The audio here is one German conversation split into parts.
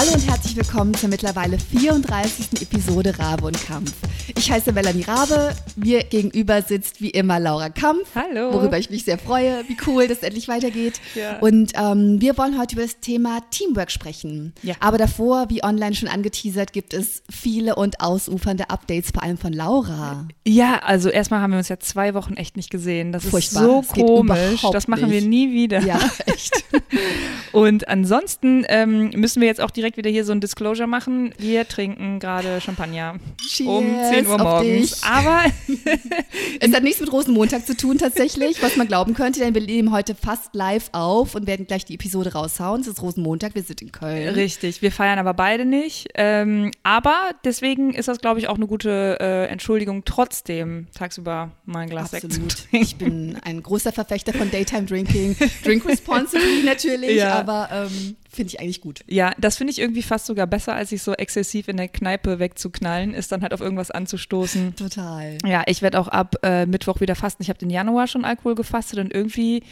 Hallo und herzlich willkommen zur mittlerweile 34. Episode Rabe und Kampf. Ich heiße Melanie Rabe, mir gegenüber sitzt wie immer Laura Kampf. Hallo. Worüber ich mich sehr freue, wie cool das endlich weitergeht. Ja. Und ähm, wir wollen heute über das Thema Teamwork sprechen. Ja. Aber davor, wie online schon angeteasert, gibt es viele und ausufernde Updates, vor allem von Laura. Ja, also erstmal haben wir uns ja zwei Wochen echt nicht gesehen. Das Furchtbar. ist so Das komisch. Das machen wir nie wieder. Ja, echt. Und ansonsten ähm, müssen wir jetzt auch direkt wieder hier so ein Disclosure machen. Wir trinken gerade Champagner um Cheers 10 Uhr morgens. dich. Aber Es hat nichts mit Rosenmontag zu tun tatsächlich, was man glauben könnte, denn wir nehmen heute fast live auf und werden gleich die Episode raushauen. Es ist Rosenmontag, wir sind in Köln. richtig, wir feiern aber beide nicht. Ähm, aber deswegen ist das, glaube ich, auch eine gute äh, Entschuldigung, trotzdem tagsüber mal ein Glas Sekt zu Absolut. trinken. Ich bin ein großer Verfechter von Daytime Drinking. Drink responsibly natürlich, Ja. aber ähm, finde ich eigentlich gut. Ja, das finde ich irgendwie fast sogar besser, als sich so exzessiv in der Kneipe wegzuknallen, ist dann halt auf irgendwas anzustoßen. Total. Ja, ich werde auch ab äh, Mittwoch wieder fasten. Ich habe den Januar schon Alkohol gefastet und irgendwie,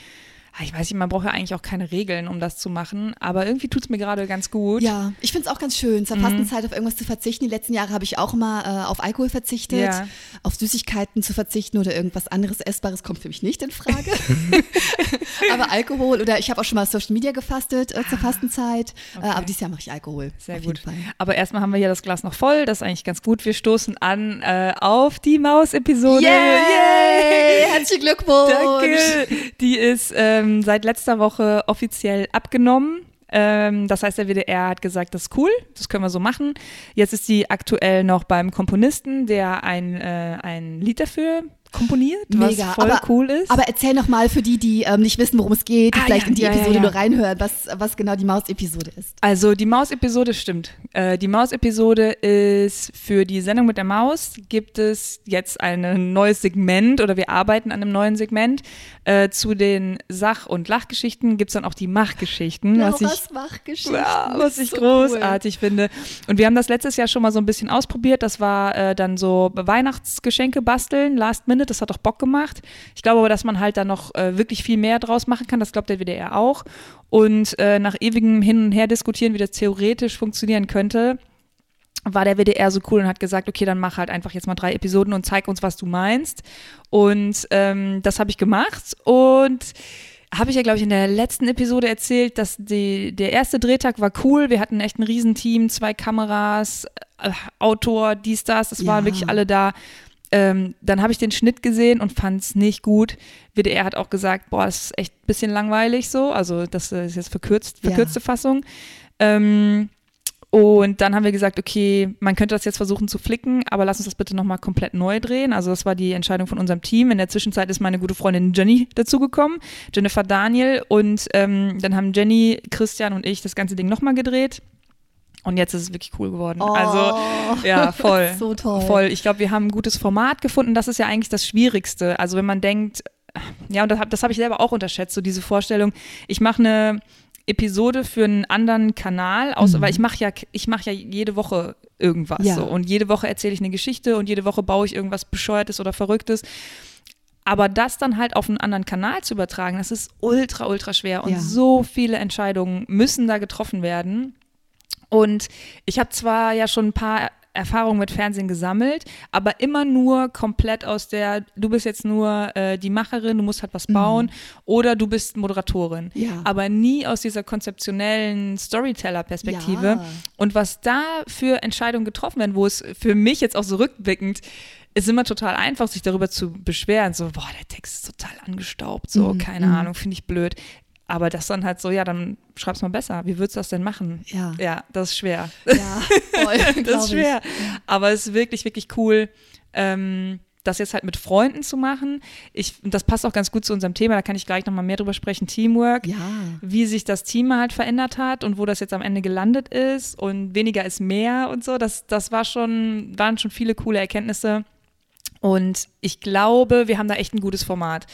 ich weiß nicht, man braucht ja eigentlich auch keine Regeln, um das zu machen, aber irgendwie tut es mir gerade ganz gut. Ja, ich finde es auch ganz schön, zur Fastenzeit auf irgendwas zu verzichten. Die letzten Jahre habe ich auch mal äh, auf Alkohol verzichtet, Ja. auf Süßigkeiten zu verzichten oder irgendwas anderes Essbares kommt für mich nicht in Frage. aber Alkohol oder ich habe auch schon mal Social Media gefastet äh, zur Fastenzeit, äh, aber dieses Jahr mache ich Alkohol. Sehr gut. Aber erstmal haben wir hier das Glas noch voll, das ist eigentlich ganz gut. Wir stoßen an äh, auf die Maus-Episode. Yay! Herzlichen Glückwunsch! Danke. Die ist ähm, seit letzter Woche offiziell abgenommen. Ähm, das heißt, der WDR hat gesagt, das ist cool, das können wir so machen. Jetzt ist sie aktuell noch beim Komponisten, der ein, äh, ein Lied dafür komponiert, Mega, was voll aber, cool ist. Aber erzähl noch mal für die, die ähm, nicht wissen, worum es geht, die Ah, vielleicht ja, in die ja, Episode ja. nur reinhören, was, was genau die Maus-Episode ist. Also die Maus-Episode stimmt. Äh, die Maus-Episode ist für die Sendung mit der Maus gibt es jetzt ein neues Segment oder wir arbeiten an einem neuen Segment. Äh, zu den Sach- und Lachgeschichten gibt es dann auch die Machgeschichten, was ich Machgeschichten. Was ich So großartig finde. Und wir haben das letztes Jahr schon mal so ein bisschen ausprobiert. Das war äh, dann so Weihnachtsgeschenke basteln, Last Minute. Das hat auch Bock gemacht. Ich glaube aber, dass man halt da noch äh, wirklich viel mehr draus machen kann. Das glaubt der WDR auch. Und äh, nach ewigem Hin und Her diskutieren, wie das theoretisch funktionieren könnte, war der WDR so cool und hat gesagt, okay, dann mach halt einfach jetzt mal drei Episoden und zeig uns, was du meinst. Und ähm, das habe ich gemacht und habe ich ja, glaube ich, in der letzten Episode erzählt, dass die, der erste Drehtag war cool. Wir hatten echt ein Riesenteam, zwei Kameras, äh, Autor, dies, das, das Ja. waren wirklich alle da. Ähm, dann habe ich den Schnitt gesehen und fand es nicht gut. WDR hat auch gesagt, boah, das ist echt ein bisschen langweilig so. Also das ist jetzt verkürzt, Ja. verkürzte Fassung. Ähm, und dann haben wir gesagt, okay, man könnte das jetzt versuchen zu flicken, aber lass uns das bitte nochmal komplett neu drehen. Also das war die Entscheidung von unserem Team. In der Zwischenzeit ist meine gute Freundin Jenny dazugekommen, Jennifer Daniel. Und ähm, dann haben Jenny, Christian und ich das ganze Ding nochmal gedreht. Und jetzt ist es wirklich cool geworden. Oh. Also ja, voll. So toll. Voll. Ich glaube, wir haben ein gutes Format gefunden. Das ist ja eigentlich das Schwierigste. Also wenn man denkt, ja, und das habe das hab ich selber auch unterschätzt, so diese Vorstellung, ich mache eine Episode für einen anderen Kanal, aus, weil ich mache ja, ich mache ja jede Woche irgendwas. Mhm. Ja. So. Und jede Woche erzähle ich eine Geschichte und jede Woche baue ich irgendwas Bescheuertes oder Verrücktes. Aber das dann halt auf einen anderen Kanal zu übertragen, das ist ultra, ultra schwer. Und Ja. so viele Entscheidungen müssen da getroffen werden. Und ich habe zwar ja schon ein paar Erfahrungen mit Fernsehen gesammelt, aber immer nur komplett aus der, du bist jetzt nur äh, die Macherin, du musst halt was bauen oder du bist Moderatorin. Mhm. Ja. Aber nie aus dieser konzeptionellen Storyteller-Perspektive. Ja. Und was da für Entscheidungen getroffen werden, wo es für mich jetzt auch so rückblickend ist immer total einfach, sich darüber zu beschweren. So, boah, der Text ist total angestaubt, so, Mhm, keine Ahnung, finde ich blöd. Aber das dann halt so, ja, dann schreib's mal besser. Wie würdest du das denn machen? Ja. Ja, das ist schwer. Ja, voll. das ist schwer. Aber es ist wirklich, wirklich cool, ähm, das jetzt halt mit Freunden zu machen. Ich, das passt auch ganz gut zu unserem Thema, da kann ich gleich nochmal mehr drüber sprechen, Teamwork. Ich. Ja. Wie sich das Team halt verändert hat und wo das jetzt am Ende gelandet ist und weniger ist mehr und so. Das, das war schon, waren schon viele coole Erkenntnisse. Und ich glaube, wir haben da echt ein gutes Format.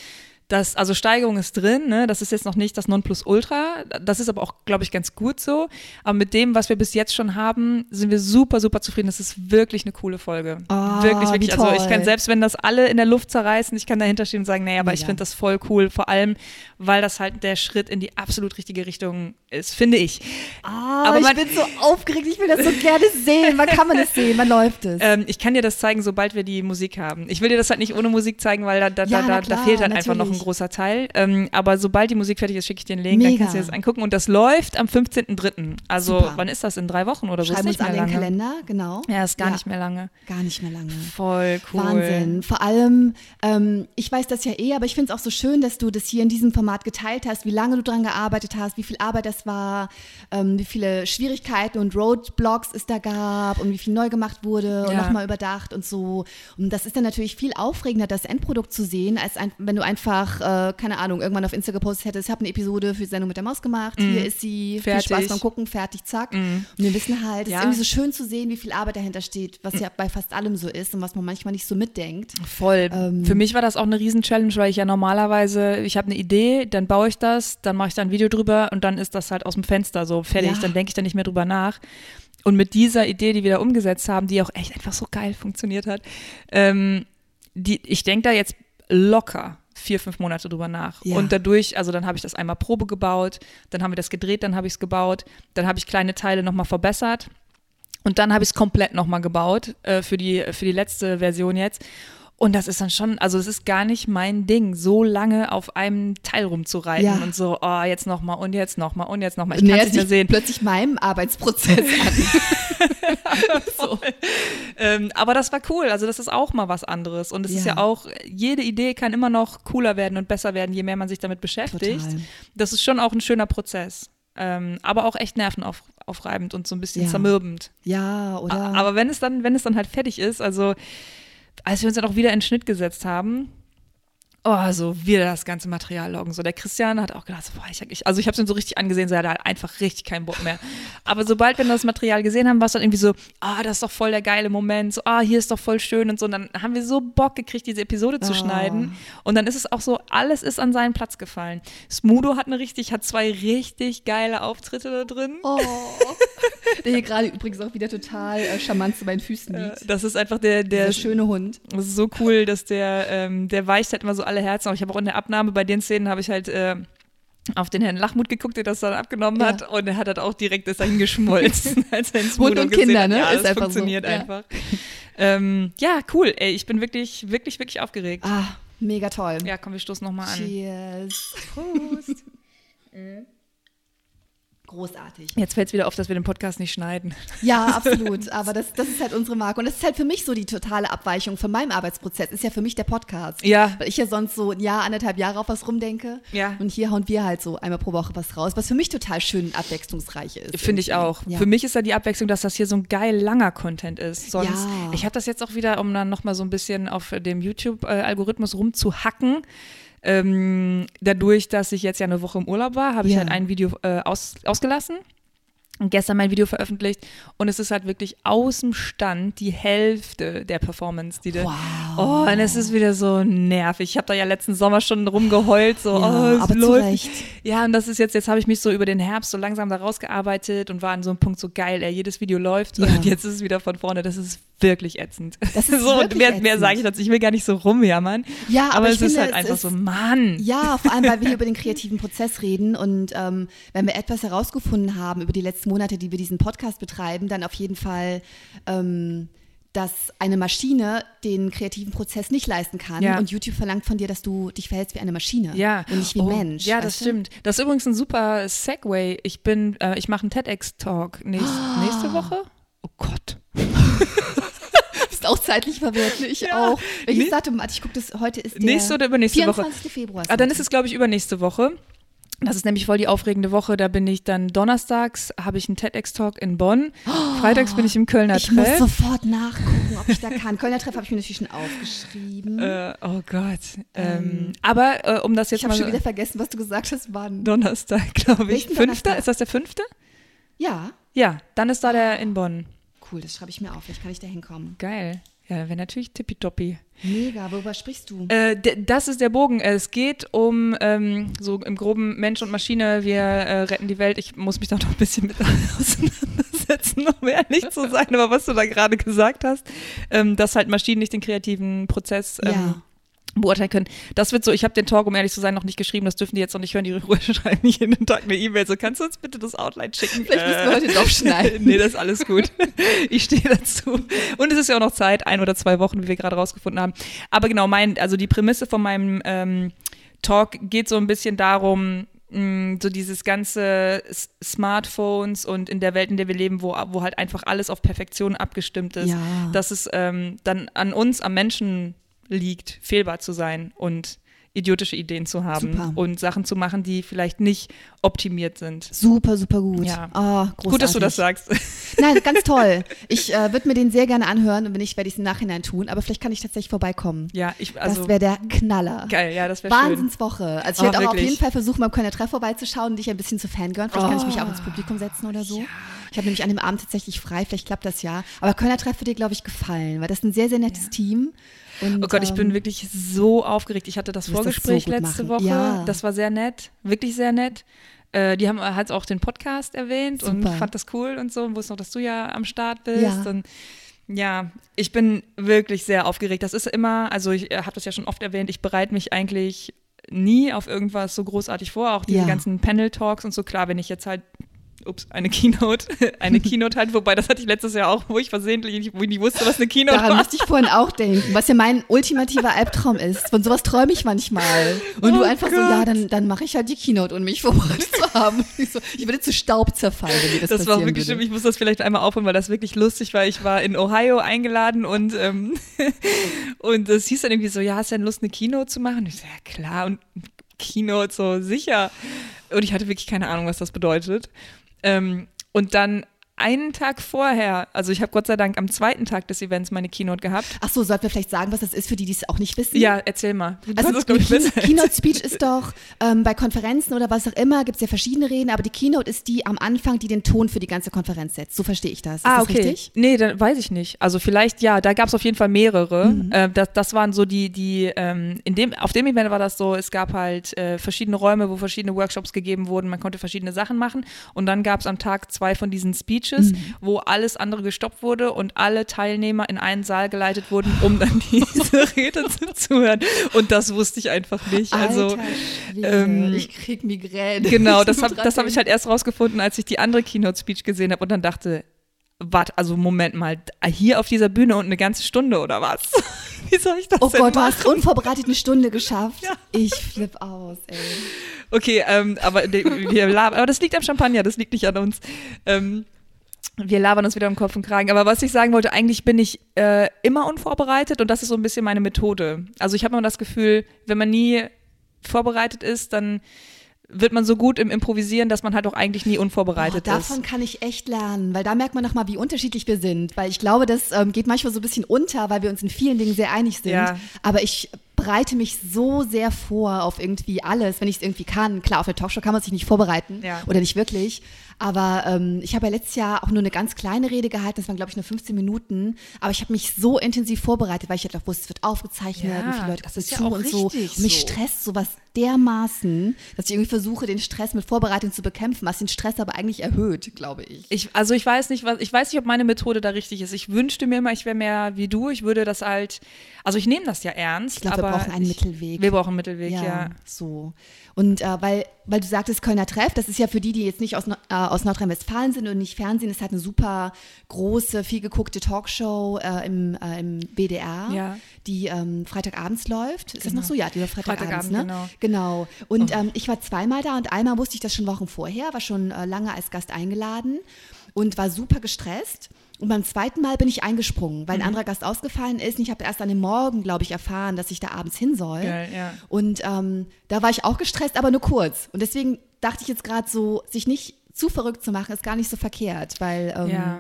Das, also Steigerung ist drin, ne? das ist jetzt noch nicht das Nonplusultra, das ist aber auch, glaube ich, ganz gut so. Aber mit dem, was wir bis jetzt schon haben, sind wir super, super zufrieden. Das ist wirklich eine coole Folge. Oh, wirklich, wirklich. Also ich kann selbst, wenn das alle in der Luft zerreißen, ich kann dahinter stehen und sagen, nee, aber ich Mega. finde das voll cool. Vor allem, weil das halt der Schritt in die absolut richtige Richtung ist, finde ich. Ah, Aber ich man- bin so aufgeregt, ich will das so gerne sehen. Wann kann man das sehen? Wann läuft es? Ähm, ich kann dir das zeigen, sobald wir die Musik haben. Ich will dir das halt nicht ohne Musik zeigen, weil da, da, Ja, da, klar, da fehlt halt einfach noch ein großer Teil. Ähm, aber sobald die Musik fertig ist, schicke ich dir den Link, dann Mega. kannst du dir das angucken. Und das läuft am 15.03. Also Super. wann ist das? In drei Wochen oder so? Schreiben ist uns nicht an mehr den lange. Kalender, genau. Ja, ist gar nicht mehr lange. Gar nicht mehr lange. Voll cool. Wahnsinn. Vor allem, ähm, ich weiß das ja eh, aber ich finde es auch so schön, dass du das hier in diesem Format geteilt hast, wie lange du dran gearbeitet hast, wie viel Arbeit das war, ähm, wie viele Schwierigkeiten und Roadblocks es da gab und wie viel neu gemacht wurde und Ja. nochmal überdacht und so. Und das ist dann natürlich viel aufregender, das Endprodukt zu sehen, als ein, wenn du einfach, äh, keine Ahnung, irgendwann auf Insta gepostet hättest, ich habe eine Episode für die Sendung mit der Maus gemacht, hier ist sie, Mhm. Fertig. Mhm. viel Spaß beim Gucken, fertig, zack. Und wir wissen halt, es Ja. ist irgendwie so schön zu sehen, wie viel Arbeit dahinter steht, was ja bei fast allem so ist und was man manchmal nicht so mitdenkt. Voll. Ähm, Für mich war das auch eine Riesen-Challenge, weil ich ja normalerweise, ich habe eine Idee, dann baue ich das, dann mache ich da ein Video drüber und dann ist das halt aus dem Fenster so fertig, Ja. dann denke ich da nicht mehr drüber nach. Und mit dieser Idee, die wir da umgesetzt haben, die auch echt einfach so geil funktioniert hat, ähm, die, ich denke da jetzt locker vier, fünf Monate drüber nach. Ja. Und dadurch, also dann habe ich das einmal Probe gebaut, dann haben wir das gedreht, dann habe ich es gebaut, dann habe ich kleine Teile nochmal verbessert und dann habe ich es komplett nochmal gebaut äh, für, die, für die letzte Version jetzt. Und das ist dann schon, also es ist gar nicht mein Ding, so lange auf einem Teil rumzureiten Ja. und so, oh, jetzt nochmal und jetzt nochmal und jetzt nochmal. Ich kann es nicht mehr sehen. plötzlich meinem Arbeitsprozess an. so. Ähm, aber das war cool, also das ist auch mal was anderes. Und es ist Ja. ja auch, jede Idee kann immer noch cooler werden und besser werden, je mehr man sich damit beschäftigt. Total. Das ist schon auch ein schöner Prozess. Ähm, aber auch echt nervenaufreibend und so ein bisschen Ja. zermürbend. Ja, oder? Aber wenn es dann, wenn es dann halt fertig ist, also als wir uns dann auch wieder in Schnitt gesetzt haben, oh, so wieder das ganze Material loggen. So der Christian hat auch gedacht, so, boah, ich, ich, also ich habe es ihm so richtig angesehen, so er hat halt einfach richtig keinen Bock mehr. Aber sobald wir das Material gesehen haben, war es dann irgendwie so, ah, das ist doch voll der geile Moment, so, ah, hier ist doch voll schön und so. Und dann haben wir so Bock gekriegt, diese Episode zu Oh. schneiden. Und dann ist es auch so, alles ist an seinen Platz gefallen. Smudo hat eine richtig, hat zwei richtig geile Auftritte da drin. oh. Der hier gerade übrigens auch wieder total äh, charmant zu meinen Füßen liegt. Das ist einfach der, der Der schöne Hund. Das ist so cool, dass der, ähm, der weicht halt immer so alle Herzen. Aber ich habe auch in der Abnahme bei den Szenen habe ich halt äh, auf den Herrn Lachmut geguckt, der das dann abgenommen Ja. hat. Und er hat halt auch direkt ist dahin geschmolzen, als er ins Modo und Kinder, hat. ne? Ja, Ist das einfach so. funktioniert Ja. einfach. ähm, ja, cool. Ey, ich bin wirklich, wirklich, wirklich aufgeregt. Ah, mega toll. Ja, komm, wir stoßen nochmal an. Cheers. Prost. Großartig. Jetzt fällt es wieder auf, dass wir den Podcast nicht schneiden. Ja, absolut. Aber das, das ist halt unsere Marke. Und das ist halt für mich so die totale Abweichung von meinem Arbeitsprozess. Ist ja für mich der Podcast. Ja. Weil ich ja sonst so ein Jahr, anderthalb Jahre auf was rumdenke. Ja. Und hier hauen wir halt so einmal pro Woche was raus, was für mich total schön abwechslungsreich ist. Finde ich auch. Ja. Für mich ist ja die Abwechslung, dass das hier so ein geil langer Content ist. Sonst, Ja. ich habe das jetzt auch wieder, um dann nochmal so ein bisschen auf dem YouTube-Algorithmus rumzuhacken. Ähm, dadurch, dass ich jetzt ja eine Woche im Urlaub war, habe ich Ja. halt ein Video äh, aus, ausgelassen. Und gestern mein Video veröffentlicht und es ist halt wirklich aus dem Stand die Hälfte der Performance, die. Wow. Oh, und es ist wieder so nervig. Ich habe da ja letzten Sommer schon rumgeheult, so, Ja, oh, es aber läuft ja, und das ist jetzt, jetzt habe ich mich so über den Herbst so langsam da rausgearbeitet und war an so einem Punkt so geil, ey, jedes Video läuft Ja. und jetzt ist es wieder von vorne. Das ist wirklich ätzend. Das ist so, und wirklich mehr, mehr sage ich dazu. Ich will gar nicht so rumjammern. Ja, aber es ich ist finde, halt es einfach ist- so, Mann. Ja, vor allem, weil wir hier über den kreativen Prozess reden und ähm, wenn wir etwas herausgefunden haben über die letzten Monate, die wir diesen Podcast betreiben, dann auf jeden Fall, ähm, dass eine Maschine den kreativen Prozess nicht leisten kann Ja. und YouTube verlangt von dir, dass du dich verhältst wie eine Maschine Ja. und nicht wie ein Oh, Mensch. Ja, das du? stimmt. Das ist übrigens ein super Segway. Ich bin, äh, ich mache einen TEDx-Talk nächst, nächste Woche. Oh Gott. Auch zeitlich verwirrt, ich Ja. auch. Welches. Datum? Warte, ich gucke das, heute ist der Nächste oder übernächste Woche? 24. Februar. Ah, dann ist es, glaube ich, übernächste Woche. Das ist nämlich voll die aufregende Woche. Da bin ich dann donnerstags, habe ich einen TEDx-Talk in Bonn. Freitags bin ich im Kölner ich muss Treff. sofort nachgucken, ob ich da kann. Kölner Treff habe ich mir natürlich schon aufgeschrieben. Äh, oh Gott. Ähm, aber äh, um das jetzt ich habe mal schon wieder vergessen, was du gesagt hast, wann. Donnerstag, glaube ich. Welchen Fünfter? Ist das der fünfte? Ja, Ja, dann ist da der in Bonn. cool, das schreibe ich mir auf. Vielleicht kann ich da hinkommen. Geil. Ja, wäre natürlich tippitoppi. Mega, worüber sprichst du? Äh, das ist der Bogen. Es geht um ähm, so im groben Mensch und Maschine. Wir äh, retten die Welt. Ich muss mich da noch ein bisschen mit auseinandersetzen, um ehrlich zu sein. Aber was du da gerade gesagt hast, ähm, dass halt Maschinen nicht den kreativen Prozess ähm, Ja. Beurteilen können. Das wird so, ich habe den Talk, um ehrlich zu sein, noch nicht geschrieben, das dürfen die jetzt noch nicht hören, die Ruhe schreiben nicht jeden Tag eine E-Mail, so kannst du uns bitte das Outline schicken? Vielleicht müssen wir heute doch schneiden. nee, das ist alles gut. Ich stehe dazu. Und es ist ja auch noch Zeit, ein oder zwei Wochen, wie wir gerade rausgefunden haben. Aber genau, mein, also die Prämisse von meinem ähm, Talk geht so ein bisschen darum, mh, so dieses ganze Smartphones und in der Welt, in der wir leben, wo, wo halt einfach alles auf Perfektion abgestimmt ist, Ja. dass es ähm, dann an uns, am Menschen liegt, fehlbar zu sein und idiotische Ideen zu haben Super. und Sachen zu machen, die vielleicht nicht optimiert sind. Super, super gut. Ja. Oh. Gut, dass du das sagst. Nein, ganz toll. Ich äh, würde mir den sehr gerne anhören und wenn nicht, werde ich es im Nachhinein tun. Aber vielleicht kann ich tatsächlich vorbeikommen. ja, ich, also das wäre der Knaller. geil, ja, das wäre schön. Wahnsinnswoche. Also Oh, ich werde auch auf jeden Fall versuchen, beim Kölner Treff vorbeizuschauen und dich ein bisschen zu fangirlen. Vielleicht kann ich mich auch Oh. ins Publikum setzen oder so. Ich habe nämlich an dem Abend tatsächlich frei, vielleicht klappt das ja. Aber Kölner Treff wird dir, glaube ich, gefallen, weil das ist ein sehr, sehr nettes Team. Und, Oh Gott, ich bin ähm, wirklich so aufgeregt. Ich hatte das wirst das Vorgespräch so letzte machen. Woche. Ja. Das war sehr nett, wirklich sehr nett. Äh, die haben halt auch den Podcast erwähnt und Super. fand das cool und so. Und wusste noch, dass du ja am Start bist. Ja. Und ja, ich bin wirklich sehr aufgeregt. Das ist immer, also ich äh, habe das ja schon oft erwähnt, ich bereite mich eigentlich nie auf irgendwas so großartig vor. Auch diese Ja. ganzen Panel-Talks und so. Klar, wenn ich jetzt halt ups, eine Keynote, eine Keynote halt, wobei das hatte ich letztes Jahr auch, wo ich versehentlich nicht, wo ich nicht wusste, was eine Keynote Daran war. musste ich vorhin auch denken, was ja mein ultimativer Albtraum ist. Von sowas träume ich manchmal. Und Oh du einfach so, Gott. ja, dann, dann mache ich halt die Keynote, ohne mich vorbereitet zu haben. Ich, so, ich würde zu Staub zerfallen, wenn das, Das war wirklich würde. schlimm. Ich muss das vielleicht einmal aufholen, weil das wirklich lustig war. Ich war in Ohio eingeladen und, ähm, und es hieß dann irgendwie so, ja, hast du denn Lust, eine Keynote zu machen? Und ich so, ja klar, und Keynote, so sicher. Und ich hatte wirklich keine Ahnung, was das bedeutet. Ähm, und dann einen Tag vorher, also ich habe Gott sei Dank am zweiten Tag des Events meine Keynote gehabt. Ach so, sollten wir vielleicht sagen, was das ist für die, die es auch nicht wissen? Ja, erzähl mal. Du Also Key Keynote Speech ist doch ähm, bei Konferenzen oder was auch immer, gibt es ja verschiedene Reden, aber die Keynote ist die am Anfang, die den Ton für die ganze Konferenz setzt. So verstehe ich das. Ist ah, das okay. richtig? Nee, dann weiß ich nicht. Also vielleicht, ja, da gab es auf jeden Fall mehrere. Mhm. Äh, das, das waren so die, die, ähm, in dem, auf dem Event war das so, es gab halt äh, verschiedene Räume, wo verschiedene Workshops gegeben wurden, man konnte verschiedene Sachen machen und dann gab es am Tag zwei von diesen Speeches, Mhm. wo alles andere gestoppt wurde und alle Teilnehmer in einen Saal geleitet wurden, um dann diese Rede zuzuhören. Und das wusste ich einfach nicht. Also ähm, ich krieg Migräne. Genau, das habe hab ich halt erst rausgefunden, als ich die andere Keynote-Speech gesehen habe und dann dachte, warte, also Moment mal, hier auf dieser Bühne und eine ganze Stunde oder was? Wie soll ich das Oh Gott, du machen? hast unvorbereitet eine Stunde geschafft. Ich flipp aus, ey. Okay, ähm, aber aber das liegt am Champagner, das liegt nicht an uns. Ähm, wir labern uns wieder im Kopf und Kragen. Aber was ich sagen wollte, eigentlich bin ich äh, immer unvorbereitet und das ist so ein bisschen meine Methode. Also ich habe immer das Gefühl, wenn man nie vorbereitet ist, dann wird man so gut im Improvisieren, dass man halt auch eigentlich nie Boah, unvorbereitet davon ist. kann ich echt lernen, weil da merkt man nochmal, wie unterschiedlich wir sind. Weil ich glaube, das ähm, geht manchmal so ein bisschen unter, weil wir uns in vielen Dingen sehr einig sind. Ja. Aber ich bereite mich so sehr vor auf irgendwie alles, wenn ich es irgendwie kann. Klar, auf eine Talkshow kann man sich nicht vorbereiten Ja. oder nicht wirklich. Aber ähm, ich habe ja letztes Jahr auch nur eine ganz kleine Rede gehalten, das waren glaube ich nur 15 Minuten. Aber ich habe mich so intensiv vorbereitet, weil ich halt auch wusste, es wird aufgezeichnet, Ja, wie viele Leute das ist ja auch und so. Und mich so. stresst sowas dermaßen, dass ich irgendwie versuche, den Stress mit Vorbereitung zu bekämpfen, was den Stress aber eigentlich erhöht, glaube ich. Ich, also ich weiß nicht, was, ich weiß nicht, ob meine Methode da richtig ist. Ich wünschte mir immer, ich wäre mehr wie du. Ich würde das halt, also ich nehme das ja ernst. Ich glaube, wir aber brauchen einen ich, Mittelweg. Wir brauchen einen Mittelweg, ja. ja, so. Und äh, weil, weil du sagtest Kölner Treff, das ist ja für die, die jetzt nicht aus, äh, aus Nordrhein-Westfalen sind und nicht Fernsehen, ist halt eine super große, viel geguckte Talkshow äh, im, äh, im BDR, Ja. die ähm, Freitagabends läuft. Ist das Genau. noch so? Ja, die läuft Freitagabends, Freitagabend, ne? genau. Genau. Und ähm, ich war zweimal da und einmal wusste ich das schon Wochen vorher, war schon äh, lange als Gast eingeladen und war super gestresst. Und beim zweiten Mal bin ich eingesprungen, weil ein anderer Gast ausgefallen ist. Und ich habe erst an dem Morgen, glaube ich, erfahren, dass ich da abends hin soll. Geil, ja. Und ähm, da war ich auch gestresst, aber nur kurz. Und deswegen dachte ich jetzt gerade so, sich nicht zu verrückt zu machen, ist gar nicht so verkehrt, weil ähm, Ja.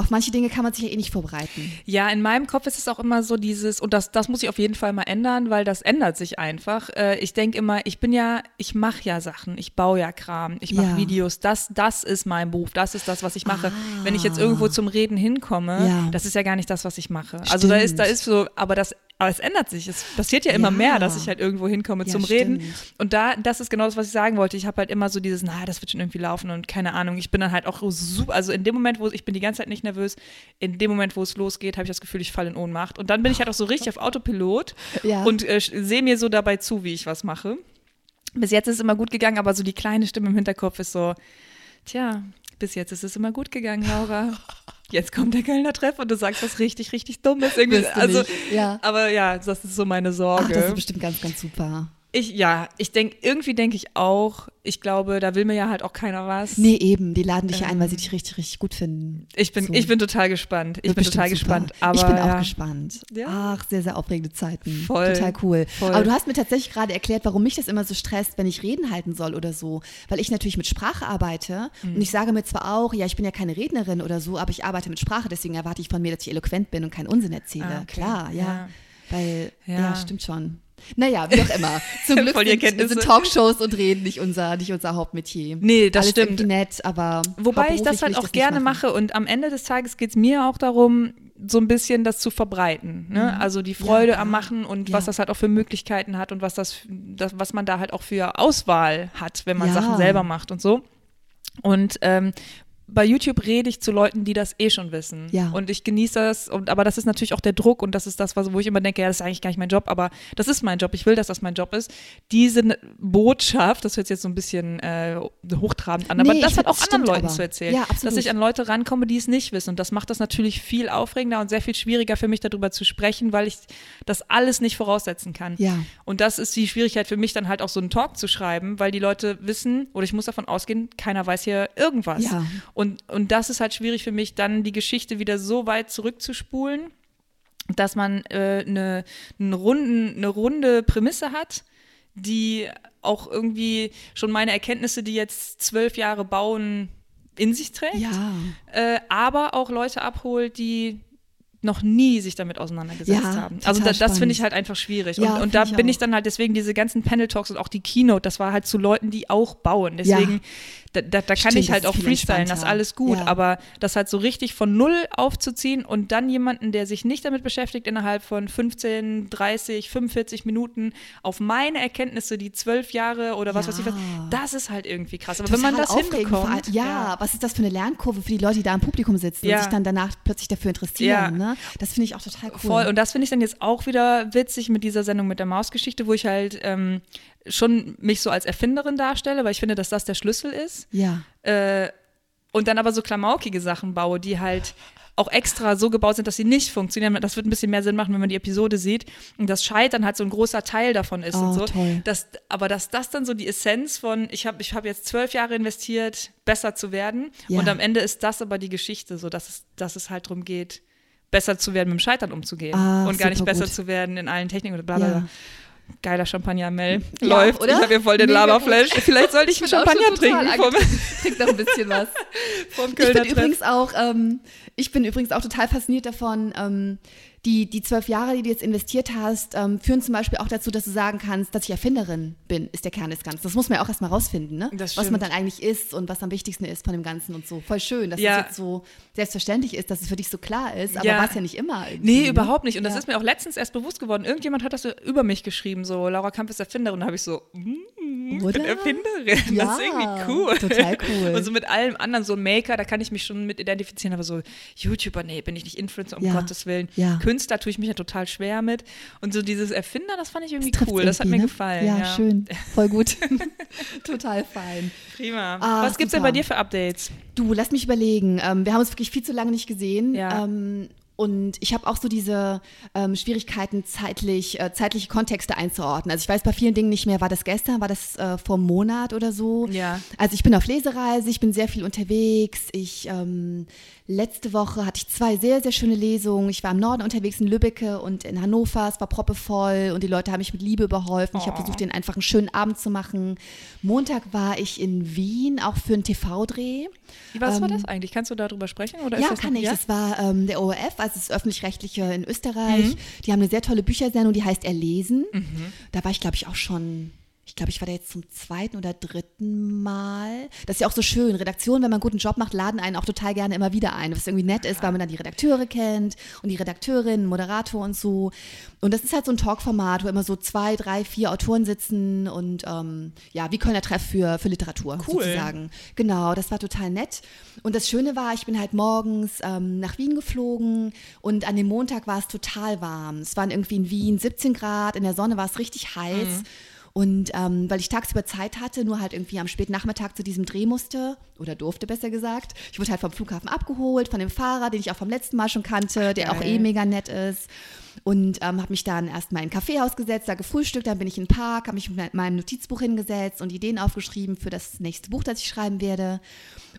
Auf manche Dinge kann man sich ja eh nicht vorbereiten. Ja, in meinem Kopf ist es auch immer so dieses, und das, das muss ich auf jeden Fall mal ändern, weil das ändert sich einfach. Äh, ich denke immer, ich bin ja, ich mache ja Sachen, ich baue ja Kram, ich mache Ja. Videos, das, das ist mein Beruf, das ist das, was ich mache. Ah. Wenn ich jetzt irgendwo zum Reden hinkomme, Ja. das ist ja gar nicht das, was ich mache. Also da ist, da Stimmt. ist so, aber das, aber es ändert sich. Es passiert ja immer Ja. mehr, dass ich halt irgendwo hinkomme Ja, zum Reden. stimmt. Und da, das ist genau das, was ich sagen wollte. Ich habe halt immer so dieses, na, das wird schon irgendwie laufen und keine Ahnung. Ich bin dann halt auch super, also in dem Moment, wo ich bin die ganze Zeit nicht nervös, in dem Moment, wo es losgeht, habe ich das Gefühl, ich falle in Ohnmacht. Und dann bin ich halt auch so richtig auf Autopilot Ja. und äh, sehe mir so dabei zu, wie ich was mache. Bis jetzt ist es immer gut gegangen, aber so die kleine Stimme im Hinterkopf ist so, tja, bis jetzt ist es immer gut gegangen, Laura. Jetzt kommt der Kölner Treff und du sagst was richtig, richtig Dummes. Irgendwie. Also. Ja. aber ja, das ist so meine Sorge. Ach, das ist bestimmt ganz, ganz super. Ich, ja, ich denke, irgendwie denke ich auch, ich glaube, da will mir ja halt auch keiner was. Nee, eben. Die laden dich ja ein, weil sie Ähm, dich richtig, richtig gut finden. Ich bin, So. ich bin total gespannt. Ich Wird bin total super. gespannt. Aber ich bin auch ja. gespannt. Ja. Ach, sehr, sehr aufregende Zeiten. Voll. Total cool. Voll. Aber du hast mir tatsächlich gerade erklärt, warum mich das immer so stresst, wenn ich Reden halten soll oder so. Weil ich natürlich mit Sprache arbeite Mhm. und ich sage mir zwar auch, ja, ich bin ja keine Rednerin oder so, aber ich arbeite mit Sprache, deswegen erwarte ich von mir, dass ich eloquent bin und keinen Unsinn erzähle. Ah, okay. Klar, ja. Ja. Weil, ja. Ja. stimmt schon. Naja, wie auch immer. Zum Glück sind, sind Talkshows und Reden nicht unser, nicht unser Hauptmetier. Nee, das Alles stimmt. nett, aber Wobei ich das halt auch nicht gerne mache und am Ende des Tages geht es mir auch darum, so ein bisschen das zu verbreiten. Ne? Also die Freude klar. am Machen und Ja. was das halt auch für Möglichkeiten hat und was das, das, was man da halt auch für Auswahl hat, wenn man Ja. Sachen selber macht und so. Und ähm, bei YouTube rede ich zu Leuten, die das eh schon wissen. Ja. Und ich genieße das. Und, aber das ist natürlich auch der Druck und das ist das, wo ich immer denke, ja, das ist eigentlich gar nicht mein Job, aber das ist mein Job. Ich will, dass das mein Job ist. Diese N- Botschaft, das hört sich jetzt so ein bisschen äh, hochtrabend an, aber Nee, das ich halt find, auch das anderen Leuten aber. zu erzählen. Ja. Dass ich an Leute rankomme, die es nicht wissen. Und das macht das natürlich viel aufregender und sehr viel schwieriger für mich, darüber zu sprechen, weil ich das alles nicht voraussetzen kann. Ja. Und das ist die Schwierigkeit für mich, dann halt auch so einen Talk zu schreiben, weil die Leute wissen, oder ich muss davon ausgehen, keiner weiß hier irgendwas. Ja. Und, und das ist halt schwierig für mich, dann die Geschichte wieder so weit zurückzuspulen, dass man äh, eine, eine, runden, eine runde Prämisse hat, die auch irgendwie schon meine Erkenntnisse, die jetzt zwölf Jahre bauen, in sich trägt, Ja. äh, aber auch Leute abholt, die noch nie sich damit auseinandergesetzt Ja, haben. Also da, das finde ich halt einfach schwierig. Ja, und und da ich bin auch. ich dann halt deswegen diese ganzen Panel-Talks und auch die Keynote, das war halt zu Leuten, die auch bauen. Deswegen, da, da, da kann Stimmt, ich halt das auch freestylen, das ist alles gut. Ja. Aber das halt so richtig von null aufzuziehen und dann jemanden, der sich nicht damit beschäftigt, innerhalb von 15, 30, 45 Minuten auf meine Erkenntnisse, die zwölf Jahre oder was Ja. weiß ich was, das ist halt irgendwie krass. Aber wenn Total man das aufregend, vor hinbekommt. allem- ja, was ist das für eine Lernkurve für die Leute, die da im Publikum sitzen Ja. und sich dann danach plötzlich dafür interessieren. Ja. Ne? Das finde ich auch total cool. Voll. Und das finde ich dann jetzt auch wieder witzig mit dieser Sendung mit der Mausgeschichte, wo ich halt ähm, schon mich so als Erfinderin darstelle, weil ich finde, dass das der Schlüssel ist. ja. Äh, und dann aber so klamaukige Sachen baue, die halt auch extra so gebaut sind, dass sie nicht funktionieren. Das wird ein bisschen mehr Sinn machen, wenn man die Episode sieht. Und das Scheitern halt so ein großer Teil davon ist Oh, und so. toll. Das, aber dass das dann so die Essenz von, ich habe ich hab jetzt zwölf Jahre investiert, besser zu werden. Ja. Und am Ende ist das aber die Geschichte, so dass es, dass es halt darum geht, besser zu werden, mit dem Scheitern umzugehen. Ah, und gar nicht besser gut. zu werden in allen Techniken oder bla bla Ja. Geiler Champagner, Mel. Ja, Läuft. oder? Ich habe hier voll den Laberflash. gut. Vielleicht sollte ich einen bin auch Champagner trinken vom. Trink noch ein bisschen was. vom Ich bin Treff. übrigens auch, ähm, ich bin übrigens auch total fasziniert davon, ähm, die, die zwölf Jahre, die du jetzt investiert hast, ähm, führen zum Beispiel auch dazu, dass du sagen kannst, dass ich Erfinderin bin, ist der Kern des Ganzen. Das muss man ja auch erstmal rausfinden, ne? Das was man dann eigentlich ist und was am wichtigsten ist von dem Ganzen und so. Voll schön, dass Ja. das jetzt so selbstverständlich ist, dass es für dich so klar ist, aber Ja. war es ja nicht immer. Nee, ne? überhaupt nicht. Und das Ja. ist mir auch letztens erst bewusst geworden. Irgendjemand hat das so über mich geschrieben, so Laura Kamp ist Erfinderin. Da habe ich so, mm, ich bin Erfinderin. Ja, das ist irgendwie cool. total cool. Und so mit allem anderen, so Maker, da kann ich mich schon mit identifizieren. Aber so YouTuber, nee, bin ich nicht Influencer, um. Gottes Willen. Ja. Künstler tue ich mich ja total schwer mit. Und so dieses Erfinder, das fand ich irgendwie trifft's cool. Das hat mir ne? gefallen. Ja, Ja, schön. Voll gut. total fein. Prima. Ah, Was gibt's denn super. bei dir für Updates? Du, lass mich überlegen. Ähm, wir haben uns wirklich viel zu lange nicht gesehen. Ja. Ähm, und ich habe auch so diese ähm, Schwierigkeiten, zeitlich, äh, zeitliche Kontexte einzuordnen. Also ich weiß bei vielen Dingen nicht mehr, war das gestern, war das äh, vor einem Monat oder so. Ja. Also ich bin auf Lesereise, ich bin sehr viel unterwegs. Ich ähm, letzte Woche hatte ich zwei sehr, sehr schöne Lesungen. Ich war im Norden unterwegs in Lübbecke und in Hannover. Es war proppevoll und die Leute haben mich mit Liebe überholfen. Ich habe Oh. versucht, denen einfach einen schönen Abend zu machen. Montag war ich in Wien, auch für einen TV-Dreh. Was war Ähm, das eigentlich? Kannst du darüber sprechen? Oder Ja, kann noch, ich. Ja? Das war ähm, der ORF, also das öffentlich-rechtliche in Österreich. Mhm. Die haben eine sehr tolle Büchersendung, die heißt Erlesen. Da war ich, glaube ich, auch schon. Ich glaube, ich war da jetzt zum zweiten oder dritten Mal. Das ist ja auch so schön. Redaktionen, wenn man einen guten Job macht, laden einen auch total gerne immer wieder ein. Was irgendwie nett ist, weil man dann die Redakteure kennt und die Redakteurin, Moderator und so. Und das ist halt so ein Talkformat, wo immer so zwei, drei, vier Autoren sitzen und ähm, ja, wie Kölner Treff für, für Literatur Cool. sozusagen. Genau, das war total nett. Und das Schöne war, ich bin halt morgens ähm, nach Wien geflogen und an dem Montag war es total warm. Es waren irgendwie in Wien 17 Grad, in der Sonne war es richtig heiß. Und ähm, weil ich tagsüber Zeit hatte, nur halt irgendwie am späten Nachmittag zu diesem Dreh musste, oder durfte besser gesagt. Ich wurde halt vom Flughafen abgeholt, von dem Fahrer, den ich auch vom letzten Mal schon kannte, der auch eh mega nett ist. Und ähm, habe mich dann erstmal in ein Kaffeehaus gesetzt, da gefrühstückt, dann bin ich in den Park, habe mich mit meinem Notizbuch hingesetzt und Ideen aufgeschrieben für das nächste Buch, das ich schreiben werde.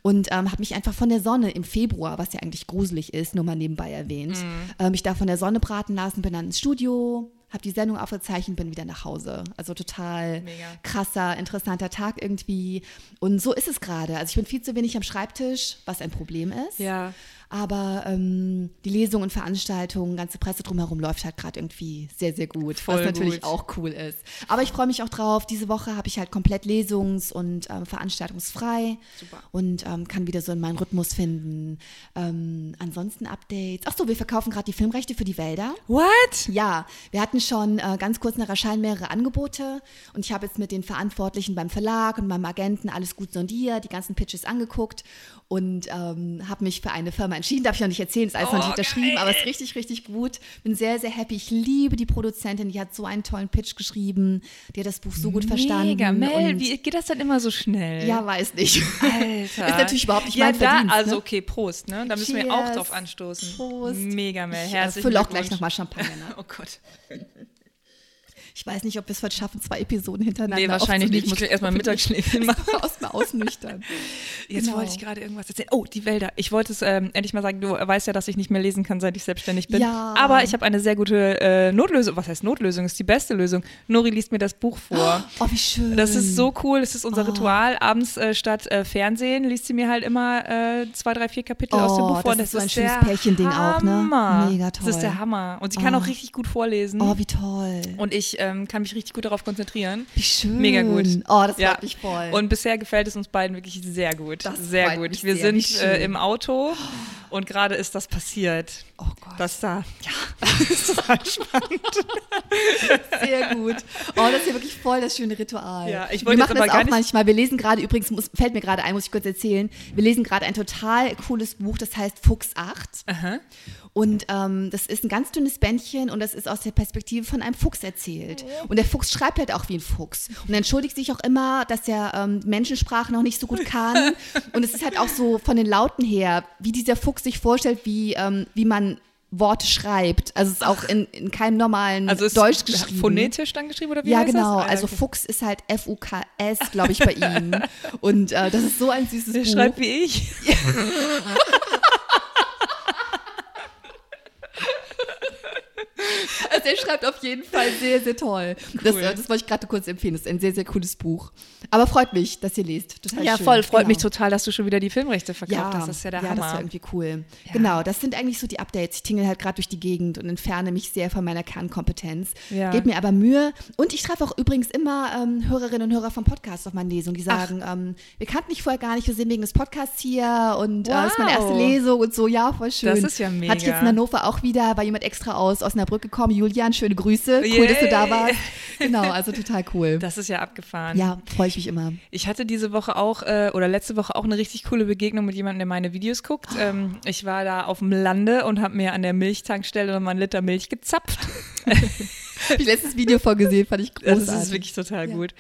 Und ähm, habe mich einfach von der Sonne im Februar, was ja eigentlich gruselig ist, nur mal nebenbei erwähnt, äh, mich da von der Sonne braten lassen, bin dann ins Studio, habe die Sendung aufgezeichnet, bin wieder nach Hause. Also total Mega. krasser, interessanter Tag irgendwie. Und so ist es gerade. Also ich bin viel zu wenig am Schreibtisch, was ein Problem ist. Ja. Aber ähm, die Lesungen und Veranstaltungen, ganze Presse drumherum läuft halt gerade irgendwie sehr, sehr gut. Voll was natürlich gut. auch cool ist. Aber ich freue mich auch drauf. Diese Woche habe ich halt komplett lesungs- und ähm, veranstaltungsfrei. Super. Und ähm, kann wieder so in meinen Rhythmus finden. Ähm, ansonsten Updates. Ach so, wir verkaufen gerade die Filmrechte für die Wälder. What? Ja, wir hatten schon äh, ganz kurz nach Erscheinen mehrere Angebote und ich habe jetzt mit den Verantwortlichen beim Verlag und beim Agenten alles gut sondiert, die ganzen Pitches angeguckt und ähm, habe mich für eine Firma entschieden. Darf ich noch nicht erzählen, ist alles noch Oh, nicht unterschrieben, geil. aber es ist richtig, richtig gut. Bin sehr, sehr happy. Ich liebe die Produzentin, die hat so einen tollen Pitch geschrieben, die hat das Buch so gut verstanden. Mega, Mel, wie geht das denn immer so schnell? ja, weiß nicht. Alter. Ist natürlich überhaupt nicht ja, mein da, Verdienst, Also ne? okay, Prost, ne? Da müssen wir auch Cheers. drauf anstoßen. Prost. Mega, Mel. Ich äh, fülle auch gleich nochmal Champagner nach. Oh Gott. Ich weiß nicht, ob wir es heute schaffen, zwei Episoden hintereinander Nee, wahrscheinlich nicht. aufzunehmen. Muss ich erstmal Mittagsschläfchen machen. Erstmal ausnüchtern. Jetzt Genau. wollte ich gerade irgendwas erzählen. Oh, die Wälder. Ich wollte es ähm, endlich mal sagen, du weißt ja, dass ich nicht mehr lesen kann, seit ich selbstständig bin. Ja. Aber ich habe eine sehr gute äh, Notlösung. Was heißt Notlösung? Ist die beste Lösung. Nori liest mir das Buch vor. Oh, wie schön. Das ist so cool, das ist unser Oh. Ritual. Abends äh, statt äh, Fernsehen liest sie mir halt immer äh, zwei, drei, vier Kapitel aus dem Oh, Buch vor. das ist so ein schönes Pärchending auch, ne? Mega Das ist toll. der Hammer. Und sie kann Oh. auch richtig gut vorlesen. Oh, wie toll. und ich ähm, kann mich richtig gut darauf konzentrieren. Wie schön. Mega gut. Oh, das Ja. freut mich voll. Und bisher gefät es uns beiden wirklich sehr gut. Das sehr gut. Wir sehr. Sind äh, im Auto und gerade ist das passiert. oh Gott, Das da, ja, das ist total spannend. sehr gut. Oh, das ist ja wirklich voll das schöne Ritual. Ja, ich wir wollte jetzt machen aber das auch manchmal. Wir lesen gerade, übrigens, muss, fällt mir gerade ein, muss ich kurz erzählen, wir lesen gerade ein total cooles Buch, das heißt Fuchs 8. Aha. Und ähm, das ist ein ganz dünnes Bändchen und das ist aus der Perspektive von einem Fuchs erzählt. Und der Fuchs schreibt halt auch wie ein Fuchs. Und entschuldigt sich auch immer, dass er ähm, Menschensprache noch nicht so gut kann. Und es ist halt auch so von den Lauten her, wie dieser Fuchs sich vorstellt, wie, ähm, wie man Worte schreibt. Also es ist auch in, in keinem normalen Also ist Deutsch geschrieben. phonetisch dann geschrieben oder wie Ja, genau. das? Ah, Also. Fuchs ist halt F-U-K-S, glaube ich, bei ihm. Und äh, das ist so ein süßes Der Buch. schreibt wie ich. Also er schreibt auf jeden Fall sehr, sehr toll. Das, Cool. äh, das wollte ich gerade kurz empfehlen. Das ist ein sehr, sehr cooles Buch. Aber freut mich, dass ihr lest. Total Ja, schön. voll. Freut Genau. mich total, dass du schon wieder die Filmrechte verkauft Ja, hast. Das ist ja der ja, das Hammer. war irgendwie cool. Genau, das sind eigentlich so die Updates. Ich tingle halt gerade durch die Gegend und entferne mich sehr von meiner Kernkompetenz. Ja. Gebe mir aber Mühe. Und ich treffe auch übrigens immer ähm, Hörerinnen und Hörer vom Podcast auf meinen Lesungen, die sagen, ähm, wir kannten dich vorher gar nicht, wir sind wegen des Podcasts hier und äh, das ist meine Wow. erste Lesung und so, ja, voll schön. Das ist ja Hatte ich jetzt in mega. Hannover auch wieder, war jemand extra aus Osnabrück gekommen. Julian, schöne Grüße. Cool, dass du da Yay. warst. Genau, also total cool. das ist ja abgefahren. ja, freue ich mich immer. Ich hatte diese Woche auch, äh, oder letzte Woche auch eine richtig coole Begegnung mit jemandem, der meine Videos guckt. Ähm, ich war da auf dem Lande und habe mir an der Milchtankstelle nochmal einen Liter Milch gezapft. Ich letztes Video vorgesehen, fand ich Das großartig. ist wirklich total Ja. gut.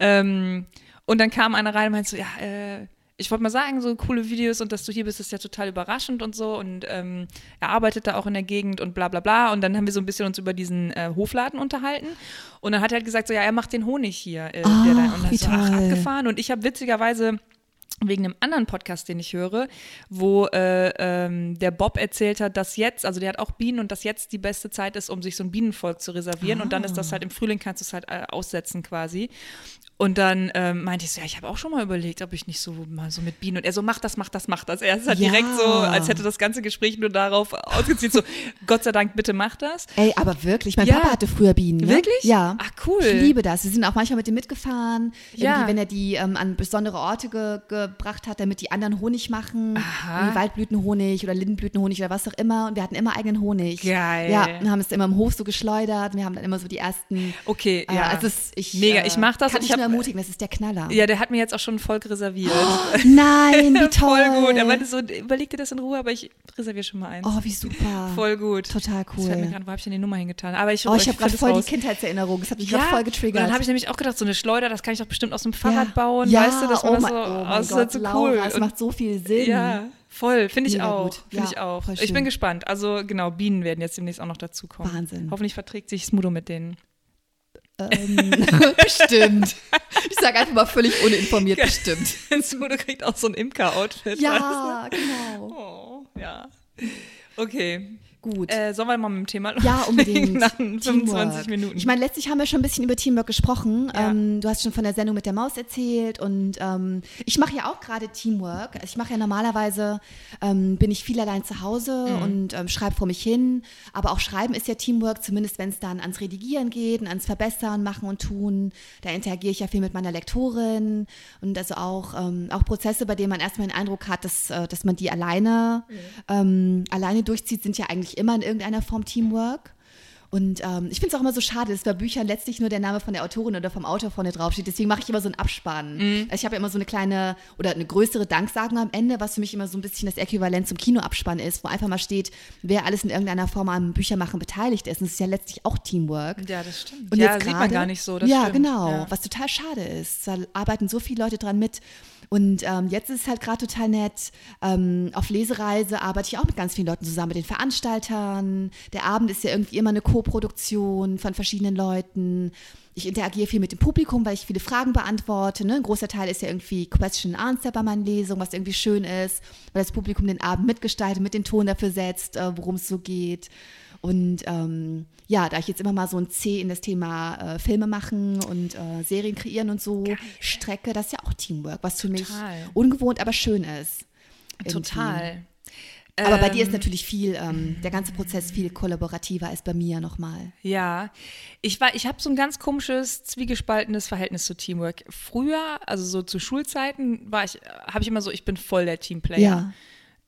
Ähm, und dann kam einer rein und meinte so, ja, äh, ich wollte mal sagen, so coole Videos und dass du hier bist, ist ja total überraschend und so. Und ähm, er arbeitet da auch in der Gegend und bla bla bla. Und dann haben wir so ein bisschen uns über diesen äh, Hofladen unterhalten. Und dann hat er halt gesagt, so ja, er macht den Honig hier. Äh, Ach, der da, und ach, toll. abgefahren. Und ich habe witzigerweise wegen einem anderen Podcast, den ich höre, wo äh, ähm, der Bob erzählt hat, dass jetzt, also der hat auch Bienen und dass jetzt die beste Zeit ist, um sich so ein Bienenvolk zu reservieren. Und dann ist das halt im Frühling, kannst du es halt äh, aussetzen quasi. Und dann ähm, meinte ich so, ja, ich habe auch schon mal überlegt, ob ich nicht so mal so mit Bienen und er so, mach das, mach das, mach das. Er ist halt Ja. direkt so, als hätte das ganze Gespräch nur darauf ausgezielt, so, Gott sei Dank, bitte mach das. Ey, aber wirklich, mein Ja. Papa hatte früher Bienen. Ne? Wirklich? Ja. Ach, cool. Ich liebe das. Wir sind auch manchmal mit dem mitgefahren, Ja. wenn er die ähm, an besondere Orte ge gebracht hat, damit die anderen Honig machen. Aha. Waldblütenhonig oder Lindenblütenhonig oder was auch immer. Und wir hatten immer eigenen Honig. Geil. Ja, und haben es immer im Hof so geschleudert. Wir haben dann immer so die ersten. Okay, Äh, ja. also es, ich, Mega, ich mach das und ich ich nur hab- ermutigen, das ist der Knaller. ja, der hat mir jetzt auch schon ein Volk reserviert. Nein, wie toll. Voll gut. Er meinte so, überleg dir das in Ruhe, aber ich reserviere schon mal eins. Oh, wie super. Voll gut. Total Das cool. gerade, wo habe ich denn die Nummer hingetan? Aber ich, Oh, ich habe gerade find voll es die raus. Kindheitserinnerung. Das hat mich ja, voll getriggert. dann habe ich nämlich auch gedacht, so eine Schleuder, das kann ich doch bestimmt aus dem Fahrrad bauen, ja, weißt du, dass man oh das so, oh oh, mein das ist Gott, halt so Laura, cool. es Und- macht so viel Sinn. ja, voll, finde ich Mega auch, Ja, ich auch. Ich bin gespannt. Also genau, Bienen werden jetzt demnächst auch noch dazukommen. Wahnsinn. Hoffentlich verträgt sich Smudo mit denen. Ähm, bestimmt. Ich sage einfach mal völlig uninformiert, bestimmt. Smudo kriegt auch so ein Imker-Outfit. Ja, genau. weißt du? Oh, ja. Okay. Gut. Äh, sollen wir mal mit dem Thema ja, unbedingt. Nach 25 Teamwork. Minuten. Ich meine, letztlich haben wir schon ein bisschen über Teamwork gesprochen. Ja. Ähm, du hast schon von der Sendung mit der Maus erzählt und ähm, ich mache ja auch gerade Teamwork. Also Ich mache ja normalerweise, ähm, bin ich viel allein zu Hause Mhm. und ähm, schreibe vor mich hin. Aber auch Schreiben ist ja Teamwork, zumindest wenn es dann ans Redigieren geht und ans Verbessern, Machen und Tun. Da interagiere ich ja viel mit meiner Lektorin und also auch, ähm, auch Prozesse, bei denen man erstmal den Eindruck hat, dass, äh, dass man die alleine, ähm, alleine durchzieht, sind ja eigentlich immer in irgendeiner Form Teamwork. Und ähm, ich finde es auch immer so schade, dass bei Büchern letztlich nur der Name von der Autorin oder vom Autor vorne draufsteht. Deswegen mache ich immer so einen Abspann. Also ich habe ja immer so eine kleine oder eine größere Danksagung am Ende, was für mich immer so ein bisschen das Äquivalent zum Kinoabspann ist, wo einfach mal steht, wer alles in irgendeiner Form am Büchermachen beteiligt ist. Und es ist ja letztlich auch Teamwork. ja, das stimmt. Und ja, jetzt sieht man gar nicht so. Das ja, stimmt. genau. Ja. Was total schade ist. Da arbeiten so viele Leute dran mit. Und ähm, jetzt ist es halt gerade total nett. Ähm, auf Lesereise arbeite ich auch mit ganz vielen Leuten zusammen, mit den Veranstaltern. Der Abend ist ja irgendwie immer eine Co-Produktion von verschiedenen Leuten. Ich interagiere viel mit dem Publikum, weil ich viele Fragen beantworte. Ne? Ein großer Teil ist ja irgendwie Question and Answer bei meinen Lesungen, was irgendwie schön ist, weil das Publikum den Abend mitgestaltet, mit den Ton dafür setzt, äh, worum es so geht. Und ähm, ja, da ich jetzt immer mal so ein C in das Thema äh, Filme machen und äh, Serien kreieren und so strecke, das ist ja auch Teamwork, was für mich Total. ungewohnt, aber schön ist. Total. Aber bei dir ist Ähm, natürlich viel, ähm, der ganze Prozess viel kollaborativer als bei mir nochmal. Ja, ich war, ich habe so ein ganz komisches, zwiegespaltenes Verhältnis zu Teamwork. Früher, also so zu Schulzeiten, war ich, habe ich immer so, ich bin voll der Teamplayer. Ja.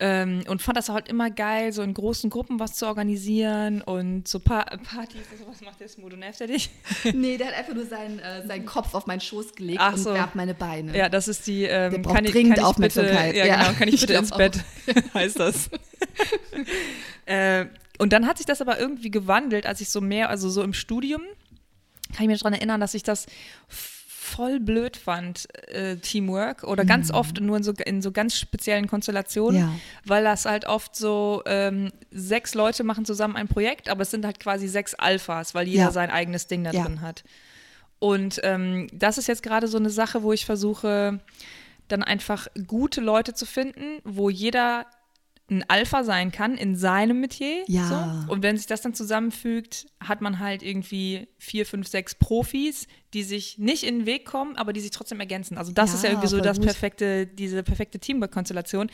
Ähm, und fand das halt immer geil, so in großen Gruppen was zu organisieren und so pa Partys. Also was macht der Smudo? Nervt er dich? nee, der hat einfach nur seinen, äh, seinen Kopf auf meinen Schoß gelegt Ach und so. wärmt meine Beine. Ja, das ist die. Der Ähm, braucht kann ich, dringend kann ich Aufmerksamkeit. Bitte, ja, Ja, genau. Kann ich ich bitte ins Bett? heißt das. äh, und dann hat sich das aber irgendwie gewandelt, als ich so mehr, also so im Studium, kann ich mich daran erinnern, dass ich das voll blöd fand, äh, Teamwork oder ganz oft nur in so, in so ganz speziellen Konstellationen, Ja. weil das halt oft so ähm, sechs Leute machen zusammen ein Projekt, aber es sind halt quasi sechs Alphas, weil jeder Ja. sein eigenes Ding da drin hat. Und ähm, das ist jetzt gerade so eine Sache, wo ich versuche, dann einfach gute Leute zu finden, wo jeder ein Alpha sein kann in seinem Metier. Ja. So. Und wenn sich das dann zusammenfügt, hat man halt irgendwie vier, fünf, sechs Profis, die sich nicht in den Weg kommen, aber die sich trotzdem ergänzen. Also das Ja, ist ja irgendwie so das gut. perfekte, diese perfekte Teamwork-Konstellation.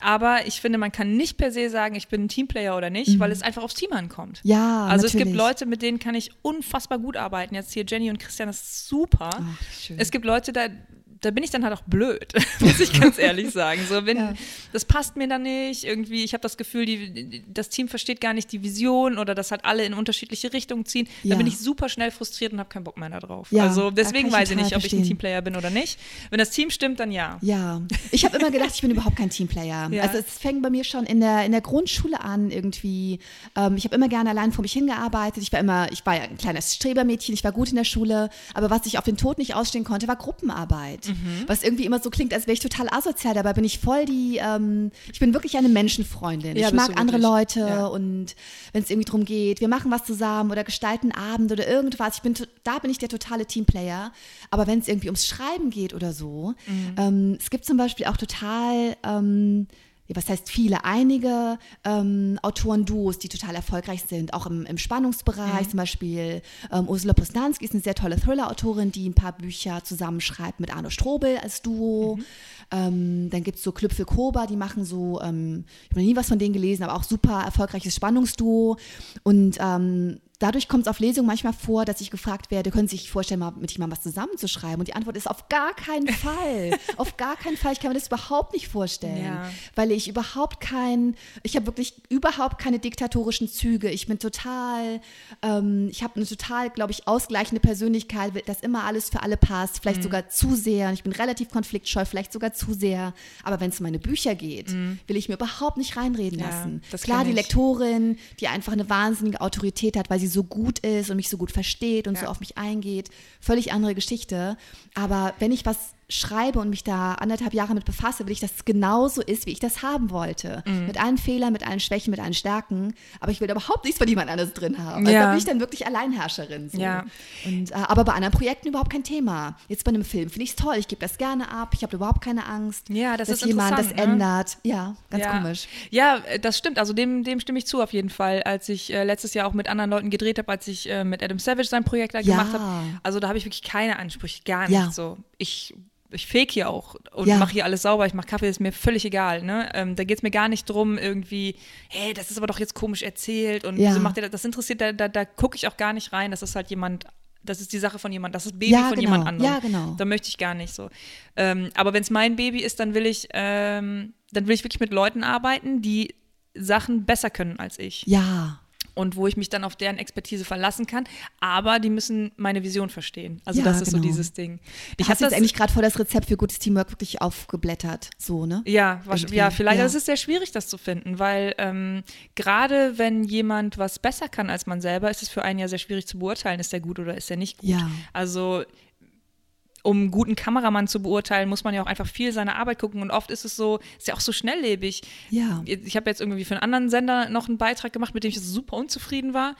Aber ich finde, man kann nicht per se sagen, ich bin ein Teamplayer oder nicht, weil es einfach aufs Team ankommt. Mhm. Ja, Also es gibt natürlich. Leute, mit denen kann ich unfassbar gut arbeiten. Jetzt hier Jenny und Christian, das ist super. Ach. Es gibt Leute, da, da bin ich dann halt auch blöd, muss ich ganz ehrlich sagen. So, wenn, Ja. Das passt mir dann nicht. Irgendwie, ich habe das Gefühl, die, das Team versteht gar nicht die Vision oder dass halt alle in unterschiedliche Richtungen ziehen. Ja. Da bin ich super schnell frustriert und habe keinen Bock mehr darauf. Ja, also deswegen ich weiß ich nicht, ob ich ein. Teamplayer bin oder nicht. Wenn das Team stimmt, dann ja. Ja, ich habe immer gedacht, ich bin überhaupt kein Teamplayer. Ja. Also es fängt bei mir schon in der, in der Grundschule an irgendwie. Ähm, ich habe immer gerne allein vor mich hingearbeitet. Ich war immer, ich war ja ein kleines Strebermädchen, ich war gut in der Schule, aber was ich auf den Tod nicht ausstehen konnte, war Gruppenarbeit. Was irgendwie immer so klingt, als wäre ich total asozial. Dabei bin ich voll die, ähm, ich bin wirklich eine Menschenfreundin. Ja, ich mag andere. Leute Ja. und wenn es irgendwie darum geht, wir machen was zusammen oder gestalten Abend oder irgendwas. Ich bin, da bin ich der totale Teamplayer. Aber wenn es irgendwie ums Schreiben geht oder so, Mhm. ähm, es gibt zum Beispiel auch total, ähm, was heißt viele, einige ähm, Autoren-Duos, die total erfolgreich sind, auch im, im Spannungsbereich. Mhm. Zum Beispiel ähm, Ursula Posnanski ist eine sehr tolle Thriller-Autorin, die ein paar Bücher zusammenschreibt mit Arno Strobel als Duo. Mhm. Ähm, dann gibt es so Klüpfel Koba, die machen so, ähm, ich habe noch nie was von denen gelesen, aber auch super erfolgreiches Spannungsduo. Und ähm, dadurch kommt es auf Lesungen manchmal vor, dass ich gefragt werde, können Sie sich vorstellen, mal mit jemandem was zusammenzuschreiben? Und die Antwort ist auf gar keinen Fall. auf gar keinen Fall. Ich kann mir das überhaupt nicht vorstellen. Ja. Weil ich überhaupt kein, ich habe wirklich überhaupt keine diktatorischen Züge. Ich bin total, ähm, ich habe eine total, glaube ich, ausgleichende Persönlichkeit, dass immer alles für alle passt, Mhm. vielleicht sogar zu sehr. Und ich bin relativ konfliktscheu, vielleicht sogar zu sehr. Aber wenn es um meine Bücher geht, will ich mir überhaupt nicht reinreden Mhm. Ja, lassen. das Klar, die. Lektorin, die einfach eine wahnsinnige Autorität hat, weil sie so gut ist und mich so gut versteht und so Ja. auf mich eingeht. Völlig andere Geschichte. Aber wenn ich was schreibe und mich da anderthalb Jahre mit befasse, will ich, dass es genauso ist, wie ich das haben wollte. Mhm. Mit allen Fehlern, mit allen Schwächen, mit allen Stärken. Aber ich will überhaupt nichts von jemand anderes drin haben. Also Ja. da bin ich dann wirklich Alleinherrscherin. So. Ja. Und, äh, aber bei anderen Projekten überhaupt kein Thema. Jetzt bei einem Film finde ich es toll. Ich gebe das gerne ab. Ich habe überhaupt keine Angst, Ja, das dass ist jemand das ne? ändert. Ja, ganz ja. komisch. Ja, äh, das stimmt. Also dem, dem stimme ich zu auf jeden Fall. Als ich äh, letztes Jahr auch mit anderen Leuten gedreht habe, als ich äh, mit Adam Savage sein Projekt da gemacht habe. Also da habe ich wirklich keine Ansprüche, gar nicht so. Ich ich fake hier auch und Ja. mache hier alles sauber, ich mache Kaffee, ist mir völlig egal. Ne? Ähm, da geht es mir gar nicht drum, irgendwie, hey, das ist aber doch jetzt komisch erzählt und Ja. wieso macht ihr das? Das interessiert, da, da, da gucke ich auch gar nicht rein. Das ist halt jemand, das ist die Sache von jemand, das ist Baby Ja, von genau. jemand anderem. Ja, genau. Da möchte ich gar nicht so. Ähm, aber wenn es mein Baby ist, dann will ich, ähm, dann will ich wirklich mit Leuten arbeiten, die Sachen besser können als ich Ja. Und wo ich mich dann auf deren Expertise verlassen kann. Aber die müssen meine Vision verstehen. Also Ja, das ist so genau. dieses Ding. Ich habe jetzt eigentlich gerade vor das Rezept für gutes Teamwork wirklich aufgeblättert. So, ne? Ja, Irgendwie, ja, vielleicht. ja. Es ist sehr schwierig, das zu finden, weil ähm, gerade wenn jemand was besser kann als man selber, ist es für einen ja sehr schwierig zu beurteilen, ist der gut oder ist der nicht gut. Ja. Also um einen guten Kameramann zu beurteilen, muss man ja auch einfach viel seiner Arbeit gucken und oft ist es so, ist ja auch so schnelllebig. Ja. Ich habe jetzt irgendwie für einen anderen Sender noch einen Beitrag gemacht, mit dem ich super unzufrieden war.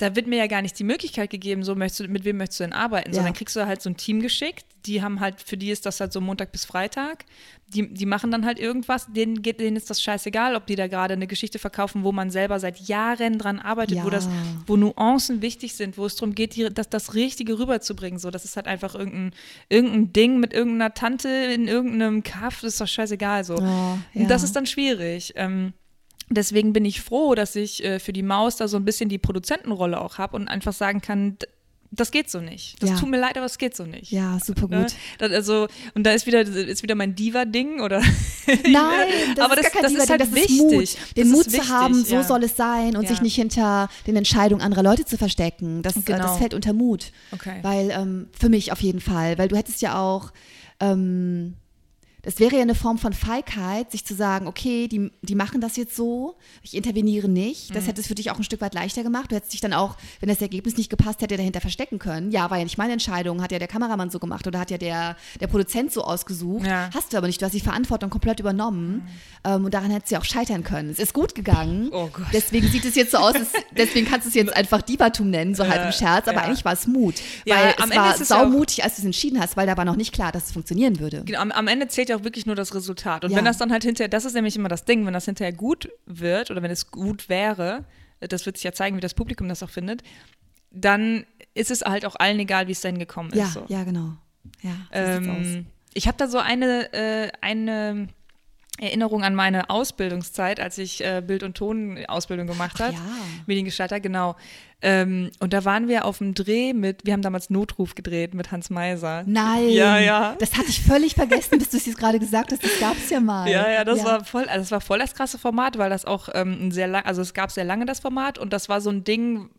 Da wird mir ja gar nicht die Möglichkeit gegeben, so möchtest du, mit wem möchtest du denn arbeiten? Ja. Sondern kriegst du halt so ein Team geschickt, die haben halt, für die ist das halt so Montag bis Freitag. Die, die machen dann halt irgendwas, denen, geht, denen ist das scheißegal, ob die da gerade eine Geschichte verkaufen, wo man selber seit Jahren dran arbeitet, wo Ja. das, wo Nuancen wichtig sind, wo es darum geht, die, das, das Richtige rüberzubringen. So, das ist halt einfach irgendein, irgendein Ding mit irgendeiner Tante in irgendeinem Kaff, das ist doch scheißegal so. Oh, ja. Und das ist dann schwierig. Ähm, deswegen bin ich froh, dass ich äh, für die Maus da so ein bisschen die Produzentenrolle auch habe und einfach sagen kann, das geht so nicht. Das Ja. tut mir leid, aber es geht so nicht. Ja, super Ne? gut. Das, also, und da ist wieder, ist wieder mein Diva-Ding, oder? Nein, das Aber ist das- gar kein das ist halt das ist wichtig. Mut. Den Mut ist zu wichtig, haben, so ja. soll es sein und Ja. sich nicht hinter den Entscheidungen anderer Leute zu verstecken. Das, äh, Genau. das fällt unter Mut. Okay. Weil, ähm, für mich auf jeden Fall, weil du hättest ja auch, ähm, das wäre ja eine Form von Feigheit, sich zu sagen, okay, die, die machen das jetzt so, ich interveniere nicht. Mhm. Das hätte es für dich auch ein Stück weit leichter gemacht. Du hättest dich dann auch, wenn das Ergebnis nicht gepasst hätte, dahinter verstecken können. Ja, war ja nicht meine Entscheidung, hat ja der Kameramann so gemacht oder hat ja der, der Produzent so ausgesucht. Ja. Hast du aber nicht, du hast die Verantwortung komplett übernommen. Ähm, und daran hättest du ja auch scheitern können. Es ist gut gegangen. Oh Gott. Deswegen sieht es jetzt so aus, es, deswegen kannst du es jetzt einfach Divatum nennen, so halb im Scherz, aber ja. eigentlich war es Mut. Ja, weil am es Ende war ist es ja auch- saumutig, als du es entschieden hast, weil da war noch nicht klar, dass es funktionieren würde. Genau, am, am Ende zählt ja auch wirklich nur das Resultat. Und Ja. wenn das dann halt hinterher, das ist nämlich immer das Ding, wenn das hinterher gut wird oder wenn es gut wäre, das wird sich ja zeigen, wie das Publikum das auch findet, dann ist es halt auch allen egal, wie es dahin gekommen Ja, ist. So. ja, genau. Ja, so. Ähm, ich habe da so eine, äh, eine Erinnerung an meine Ausbildungszeit, als ich äh, Bild- und Ton-Ausbildung gemacht Ach habe. ja. Mediengestalter, genau. Ähm, und da waren wir auf dem Dreh mit, wir haben damals Notruf gedreht mit Hans Meiser. Nein, Ja, ja. das hatte ich völlig vergessen, bis du es jetzt gerade gesagt hast. Das gab es ja mal. Ja, ja, das war voll, also das war voll das krasse Format, weil das auch ähm, ein sehr lang, also es gab sehr lange das Format und das war so ein Ding,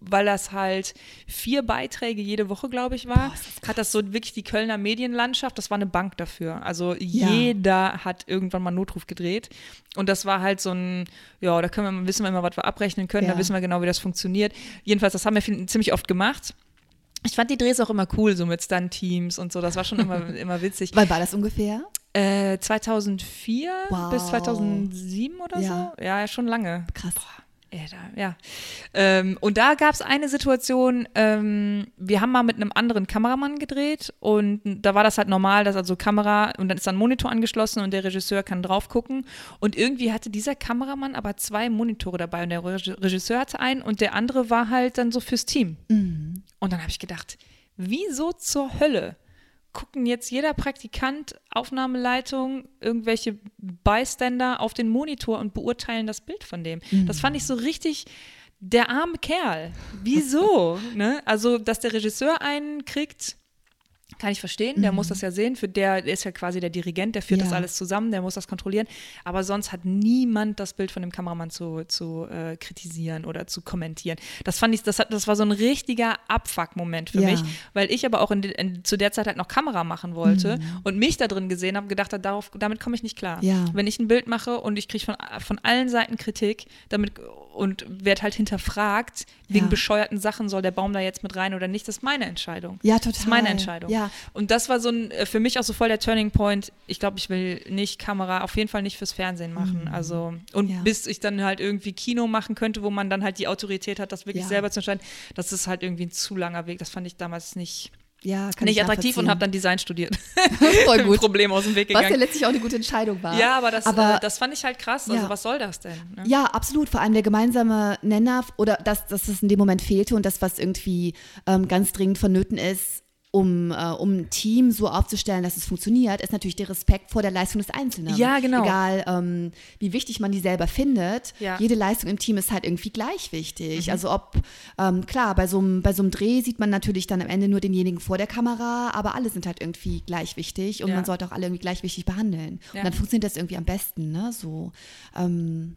weil das halt vier Beiträge jede Woche, glaube ich, war, hat das so wirklich die Kölner Medienlandschaft, das war eine Bank dafür. Also jeder hat irgendwann mal Notruf gedreht und das war halt so ein, ja, da können wir, wissen wir immer, was wir abrechnen können, Ja. da wissen wir genau, wie das funktioniert. Jedenfalls, das haben wir viel, ziemlich oft gemacht. Ich fand die Drehs auch immer cool, so mit Stunt-Teams und so. Das war schon immer, immer witzig. Wann war das ungefähr? Äh, 2004 Wow. bis 2007 oder Ja. so. Ja, schon lange. Krass. Ja, da, ja. Ähm, und da gab es eine Situation, ähm, wir haben mal mit einem anderen Kameramann gedreht und da war das halt normal, dass also Kamera und dann ist dann ein Monitor angeschlossen und der Regisseur kann drauf gucken. Und irgendwie hatte dieser Kameramann aber zwei Monitore dabei und der Reg- Regisseur hatte einen und der andere war halt dann so fürs Team. Und dann habe ich gedacht, wieso zur Hölle gucken jetzt jeder Praktikant, Aufnahmeleitung, irgendwelche Bystander auf den Monitor und beurteilen das Bild von dem. Das fand ich so richtig, der arme Kerl. Wieso? ne? Also, dass der Regisseur einen kriegt, kann ich verstehen, der muss das ja sehen. Für der, der ist ja quasi der Dirigent, der führt Ja. das alles zusammen, der muss das kontrollieren. Aber sonst hat niemand das Bild von dem Kameramann zu, zu äh, kritisieren oder zu kommentieren. Das fand ich, das, hat, das war so ein richtiger Abfuck-Moment für Ja. mich, weil ich aber auch in, in, zu der Zeit halt noch Kamera machen wollte und mich da drin gesehen habe, gedacht habe, darauf, damit komme ich nicht klar. Ja. Wenn ich ein Bild mache und ich kriege von, von allen Seiten Kritik damit und werde halt hinterfragt, wegen bescheuerten Sachen, soll der Baum da jetzt mit rein oder nicht, das ist meine Entscheidung. Ja, total. Das ist meine Entscheidung. Ja. Und das war so ein, äh, für mich auch so voll der Turning Point. Ich glaube, ich will nicht Kamera, auf jeden Fall nicht fürs Fernsehen machen. Also, und Mhm. Ja. bis ich dann halt irgendwie Kino machen könnte, wo man dann halt die Autorität hat, das wirklich Ja. selber zu entscheiden, das ist halt irgendwie ein zu langer Weg. Das fand ich damals nicht, Ja, kann nicht ich attraktiv und habe dann Design studiert. Voll gut. Problem aus dem Weg Was ja gegangen. letztlich auch eine gute Entscheidung war. Ja, aber das, Aber- äh, das fand ich halt krass. Also, Ja. was soll das denn? Ne? Ja, absolut. Vor allem der gemeinsame Nenner oder das, dass es in dem Moment fehlte und das, was irgendwie ähm, ganz dringend vonnöten ist, um, äh, um ein Team so aufzustellen, dass es funktioniert, ist natürlich der Respekt vor der Leistung des Einzelnen. Ja, genau. Egal, ähm, wie wichtig man die selber findet. Ja. Jede Leistung im Team ist halt irgendwie gleich wichtig. Mhm. Also ob, ähm, klar, bei so, einem, bei so einem Dreh sieht man natürlich dann am Ende nur denjenigen vor der Kamera, aber alle sind halt irgendwie gleich wichtig und Ja. man sollte auch alle irgendwie gleich wichtig behandeln. Ja. Und dann funktioniert das irgendwie am besten, ne? So. Ähm,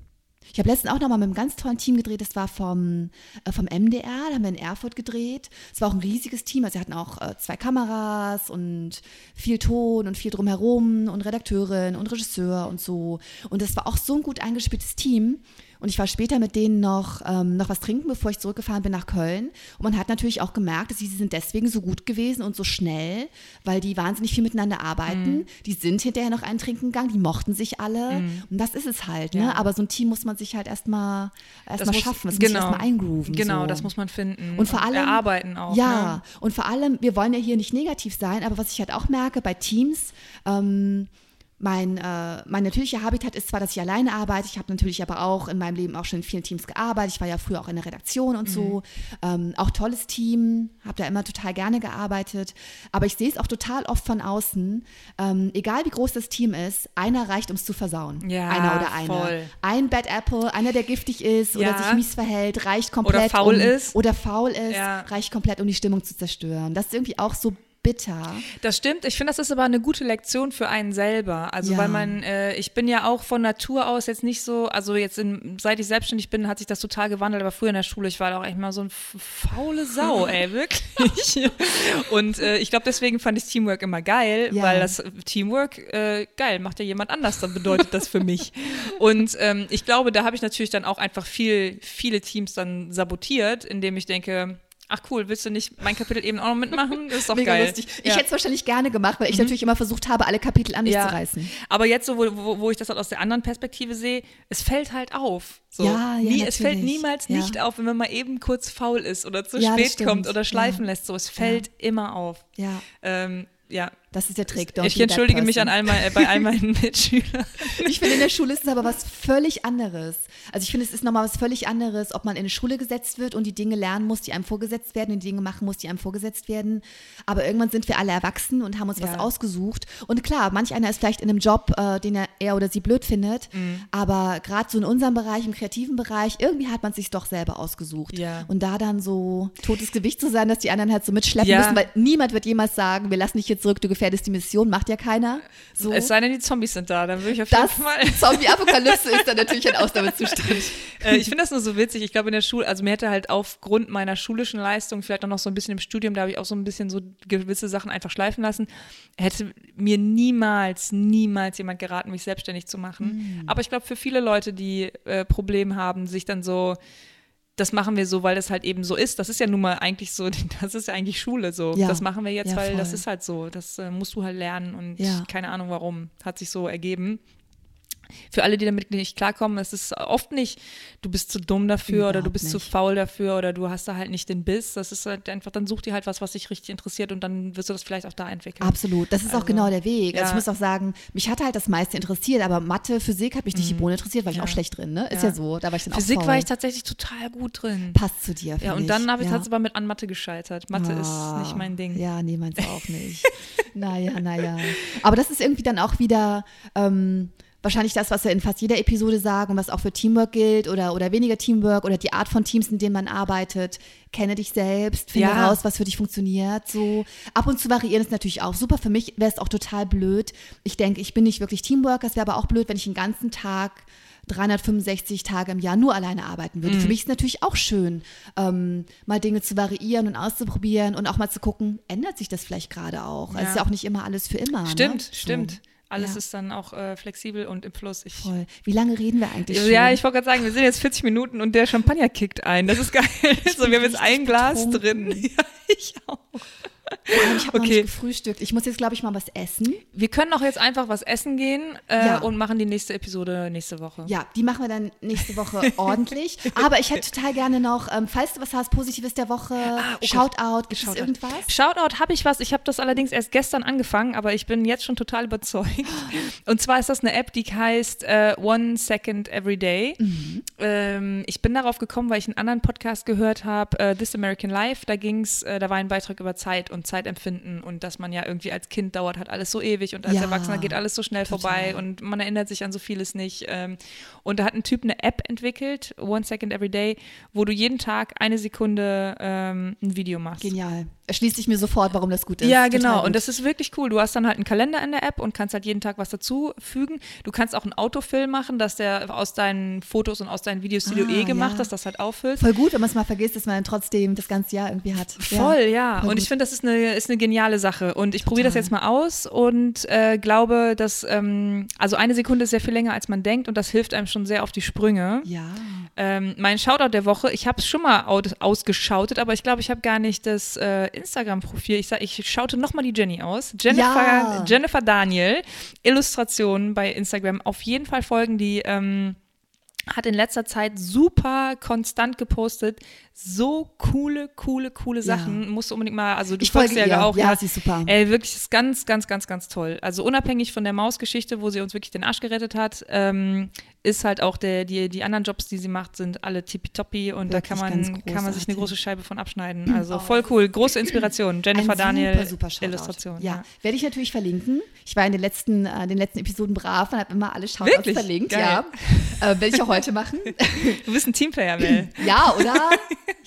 ich habe letztens auch noch mal mit einem ganz tollen Team gedreht. Das war vom, äh, vom MDR, da haben wir in Erfurt gedreht. Es war auch ein riesiges Team. Also, sie hatten auch äh, zwei Kameras und viel Ton und viel drumherum und Redakteurin und Regisseur und so. Und das war auch so ein gut eingespieltes Team. Und ich war später mit denen noch, ähm, noch was trinken, bevor ich zurückgefahren bin nach Köln. Und man hat natürlich auch gemerkt, dass sie, sie sind deswegen so gut gewesen und so schnell, weil die wahnsinnig viel miteinander arbeiten. Die sind hinterher noch einen trinken gegangen, die mochten sich alle. Und das ist es halt. Ne? Ja. Aber so ein Team muss man sich halt erstmal erst mal muss- schaffen, das muss genau. sich erstmal eingrooven. Genau, so. das muss man finden. Und vor allem erarbeiten auch. Ja, Ne? und vor allem, wir wollen ja hier nicht negativ sein, aber was ich halt auch merke bei Teams, ähm, mein, äh, mein natürlicher Habitat ist zwar, dass ich alleine arbeite, ich habe natürlich aber auch in meinem Leben auch schon in vielen Teams gearbeitet. Ich war ja früher auch in der Redaktion und so. Ähm, auch tolles Team, habe da immer total gerne gearbeitet. Aber ich sehe es auch total oft von außen. Ähm, egal wie groß das Team ist, einer reicht, um es zu versauen. Ja, einer oder eine. voll. Ein Bad Apple, einer, der giftig ist oder Ja. sich mies verhält, reicht komplett. faul um, ist. Oder faul ist, Ja. reicht komplett, um die Stimmung zu zerstören. Das ist irgendwie auch so bitter. Das stimmt. Ich finde, das ist aber eine gute Lektion für einen selber. Also, Ja. weil man, äh, ich bin ja auch von Natur aus jetzt nicht so, also jetzt in, seit ich selbstständig bin, hat sich das total gewandelt, aber früher in der Schule, ich war da auch echt mal so eine faule Sau, ey, wirklich. Und äh, ich glaube, deswegen fand ich Teamwork immer geil, Ja. weil das Teamwork, äh, geil, macht ja jemand anders, dann bedeutet das für mich. Und ähm, ich glaube, da habe ich natürlich dann auch einfach viel, viele Teams dann sabotiert, indem ich denke, ach cool, willst du nicht mein Kapitel eben auch noch mitmachen? Das ist doch Mega geil. lustig. Ich Ja. Mhm. hätte es wahrscheinlich gerne gemacht, weil ich natürlich immer versucht habe, alle Kapitel an mich Ja. zu reißen. Aber jetzt so, wo, wo, wo ich das halt aus der anderen Perspektive sehe, es fällt halt auf. So. Ja, ja, Nie, es fällt niemals Ja. nicht auf, wenn man mal eben kurz faul ist oder zu Ja, spät kommt oder schleifen lässt. So, es fällt immer auf. Ja, Ähm, ja. Das ist der Trick. Don't Ich entschuldige mich an all mein, äh, bei all meinen Mitschülern. Ich finde, in der Schule ist es aber was völlig anderes. Also ich finde, es ist nochmal was völlig anderes, ob man in eine Schule gesetzt wird und die Dinge lernen muss, die einem vorgesetzt werden und die Dinge machen muss, die einem vorgesetzt werden. Aber irgendwann sind wir alle erwachsen und haben uns was Ja. ausgesucht. Und klar, manch einer ist vielleicht in einem Job, äh, den er, er oder sie blöd findet. Mhm. Aber gerade so in unserem Bereich, im kreativen Bereich, irgendwie hat man sich doch selber ausgesucht. Ja. Und da dann so totes Gewicht zu sein, dass die anderen halt so mitschleppen Ja. müssen, weil niemand wird jemals sagen, wir lassen dich hier zurück, du gefährdest die Mission, macht ja keiner. So. Es sei denn, die Zombies sind da, dann würde ich auf jeden Das Fall. Zombie-Apokalypse ist dann natürlich ein Ausnahmezustand. Äh, ich finde das nur so witzig. Ich glaube, in der Schule, also mir hätte halt aufgrund meiner schulischen Leistung, vielleicht auch noch so ein bisschen im Studium, da habe ich auch so ein bisschen so gewisse Sachen einfach schleifen lassen, hätte mir niemals, niemals jemand geraten, mich selbstständig zu machen. Aber ich glaube, für viele Leute, die äh, Probleme haben, sich dann so das machen wir so, weil das halt eben so ist. Das ist ja nun mal eigentlich so, das ist ja eigentlich Schule so. Ja. Das machen wir jetzt, Ja, weil voll. das ist halt so. Das äh, musst du halt lernen und Ja. keine Ahnung warum. Hat sich so ergeben. Für alle, die damit nicht klarkommen, es ist oft nicht, du bist zu dumm dafür oder du Überhaupt bist zu nicht. faul dafür oder du hast da halt nicht den Biss. Das ist halt einfach, dann such dir halt was, was dich richtig interessiert und dann wirst du das vielleicht auch da entwickeln. Absolut, das ist auch Also, genau der Weg. Also ja. ich muss auch sagen, mich hat halt das meiste interessiert, aber Mathe, Physik hat mich nicht die Bohne interessiert, war ich Mhm. Ja. auch schlecht drin, ne? Ist Ja. ja, so, da war ich dann Physik auch faul. war ich tatsächlich total gut drin. Passt zu dir, Ja, und dann habe ich hat's aber mit an Mathe gescheitert. Mathe Ah, ist nicht mein Ding. Ja, nee, meins auch nicht. naja, naja. Aber das ist irgendwie dann auch wieder ähm, wahrscheinlich das, was wir in fast jeder Episode sagen und was auch für Teamwork gilt oder, oder weniger Teamwork oder die Art von Teams, in denen man arbeitet. Kenne dich selbst, finde Ja. raus, was für dich funktioniert. So ab und zu variieren ist natürlich auch super. Für mich wäre es auch total blöd. Ich denke, ich bin nicht wirklich Teamworker. Es wäre aber auch blöd, wenn ich den ganzen Tag 365 Tage im Jahr nur alleine arbeiten würde. Mhm. Für mich ist es natürlich auch schön, ähm, mal Dinge zu variieren und auszuprobieren und auch mal zu gucken, ändert sich das vielleicht gerade auch. Es Ja. ist ja auch nicht immer alles für immer. Stimmt, ne? So. Alles Ja. ist dann auch äh, flexibel und im Fluss. Ich, Voll. Wie lange reden wir eigentlich schon? ja, ich wollte gerade sagen, wir sind jetzt 40 Minuten und der Champagner kickt ein. Das ist geil. so, wir haben jetzt ein Glas betrunken. drin. Ja, ich auch. Ich habe noch Okay. nicht gefrühstückt. Ich muss jetzt, glaube ich, mal was essen. Wir können auch jetzt einfach was essen gehen äh, Ja. und machen die nächste Episode nächste Woche. Ja, die machen wir dann nächste Woche ordentlich. Aber ich hätte total gerne noch, ähm, falls du was hast, Positives der Woche, Ah, oh Shoutout, gibt es Shoutout. irgendwas? Shoutout habe ich was. Ich habe das allerdings erst gestern angefangen, aber ich bin jetzt schon total überzeugt. Und zwar ist das eine App, die heißt äh, One Second Every Day. Mhm. Ähm, ich bin darauf gekommen, weil ich einen anderen Podcast gehört habe, äh, This American Life. Da ging's, äh, da war ein Beitrag über Zeit und Zeitempfinden und dass man ja irgendwie als Kind dauert halt alles so ewig und als Ja, Erwachsener geht alles so schnell vorbei total. und man erinnert sich an so vieles nicht. Ähm, und da hat ein Typ eine App entwickelt, One Second Every Day, wo du jeden Tag eine Sekunde ähm, ein Video machst. Genial. Erschließt sich mir sofort, warum das gut ist. Ja, genau. gut. Und das ist wirklich cool. Du hast dann halt einen Kalender in der App und kannst halt jeden Tag was dazu fügen. Du kannst auch einen Autofill machen, dass der aus deinen Fotos und aus deinen Videos, die du Ah, eh gemacht ja. hast, das halt auffüllt. Voll gut, wenn man es mal vergisst, dass man dann trotzdem das ganze Jahr irgendwie hat. Voll, ja. voll und ich finde, das ist eine, ist eine geniale Sache. Und ich probiere das jetzt mal aus und äh, glaube, dass, ähm, also eine Sekunde ist sehr viel länger, als man denkt und das hilft einem schon sehr auf die Sprünge. Ja. Ähm, mein Shoutout der Woche, ich habe es schon mal aus, ausgeschautet, aber ich glaube, ich habe gar nicht das äh, Instagram-Profil. Ich, sag, ich schaute nochmal die Jenny aus. Jennifer, Ja. Jennifer Daniel, Illustrationen bei Instagram. Auf jeden Fall folgen die. Ähm, hat in letzter Zeit super konstant gepostet. So coole, coole, coole Ja. Sachen. Musst du unbedingt mal, also du Ich folgst folge ja ihr. auch. Ja, sie ist super. Ey, wirklich ist ganz, ganz, ganz, ganz toll. Also unabhängig von der Mausgeschichte, wo sie uns wirklich den Arsch gerettet hat, ähm, ist halt auch der, die, die anderen Jobs, die sie macht, sind alle tippitoppi und da kann Wirklich man, kann man sich eine große Scheibe von abschneiden. Also voll cool. Große Inspiration. Jennifer Ein Daniel, super, super. Illustration. Ja. werde ich natürlich verlinken. Ich war in den letzten, äh, den letzten Episoden brav und habe immer alle Shoutouts Wirklich? verlinkt. Geil. Ja, äh, werde ich auch heute machen. Du bist ein Teamplayer, Mel. ja, oder?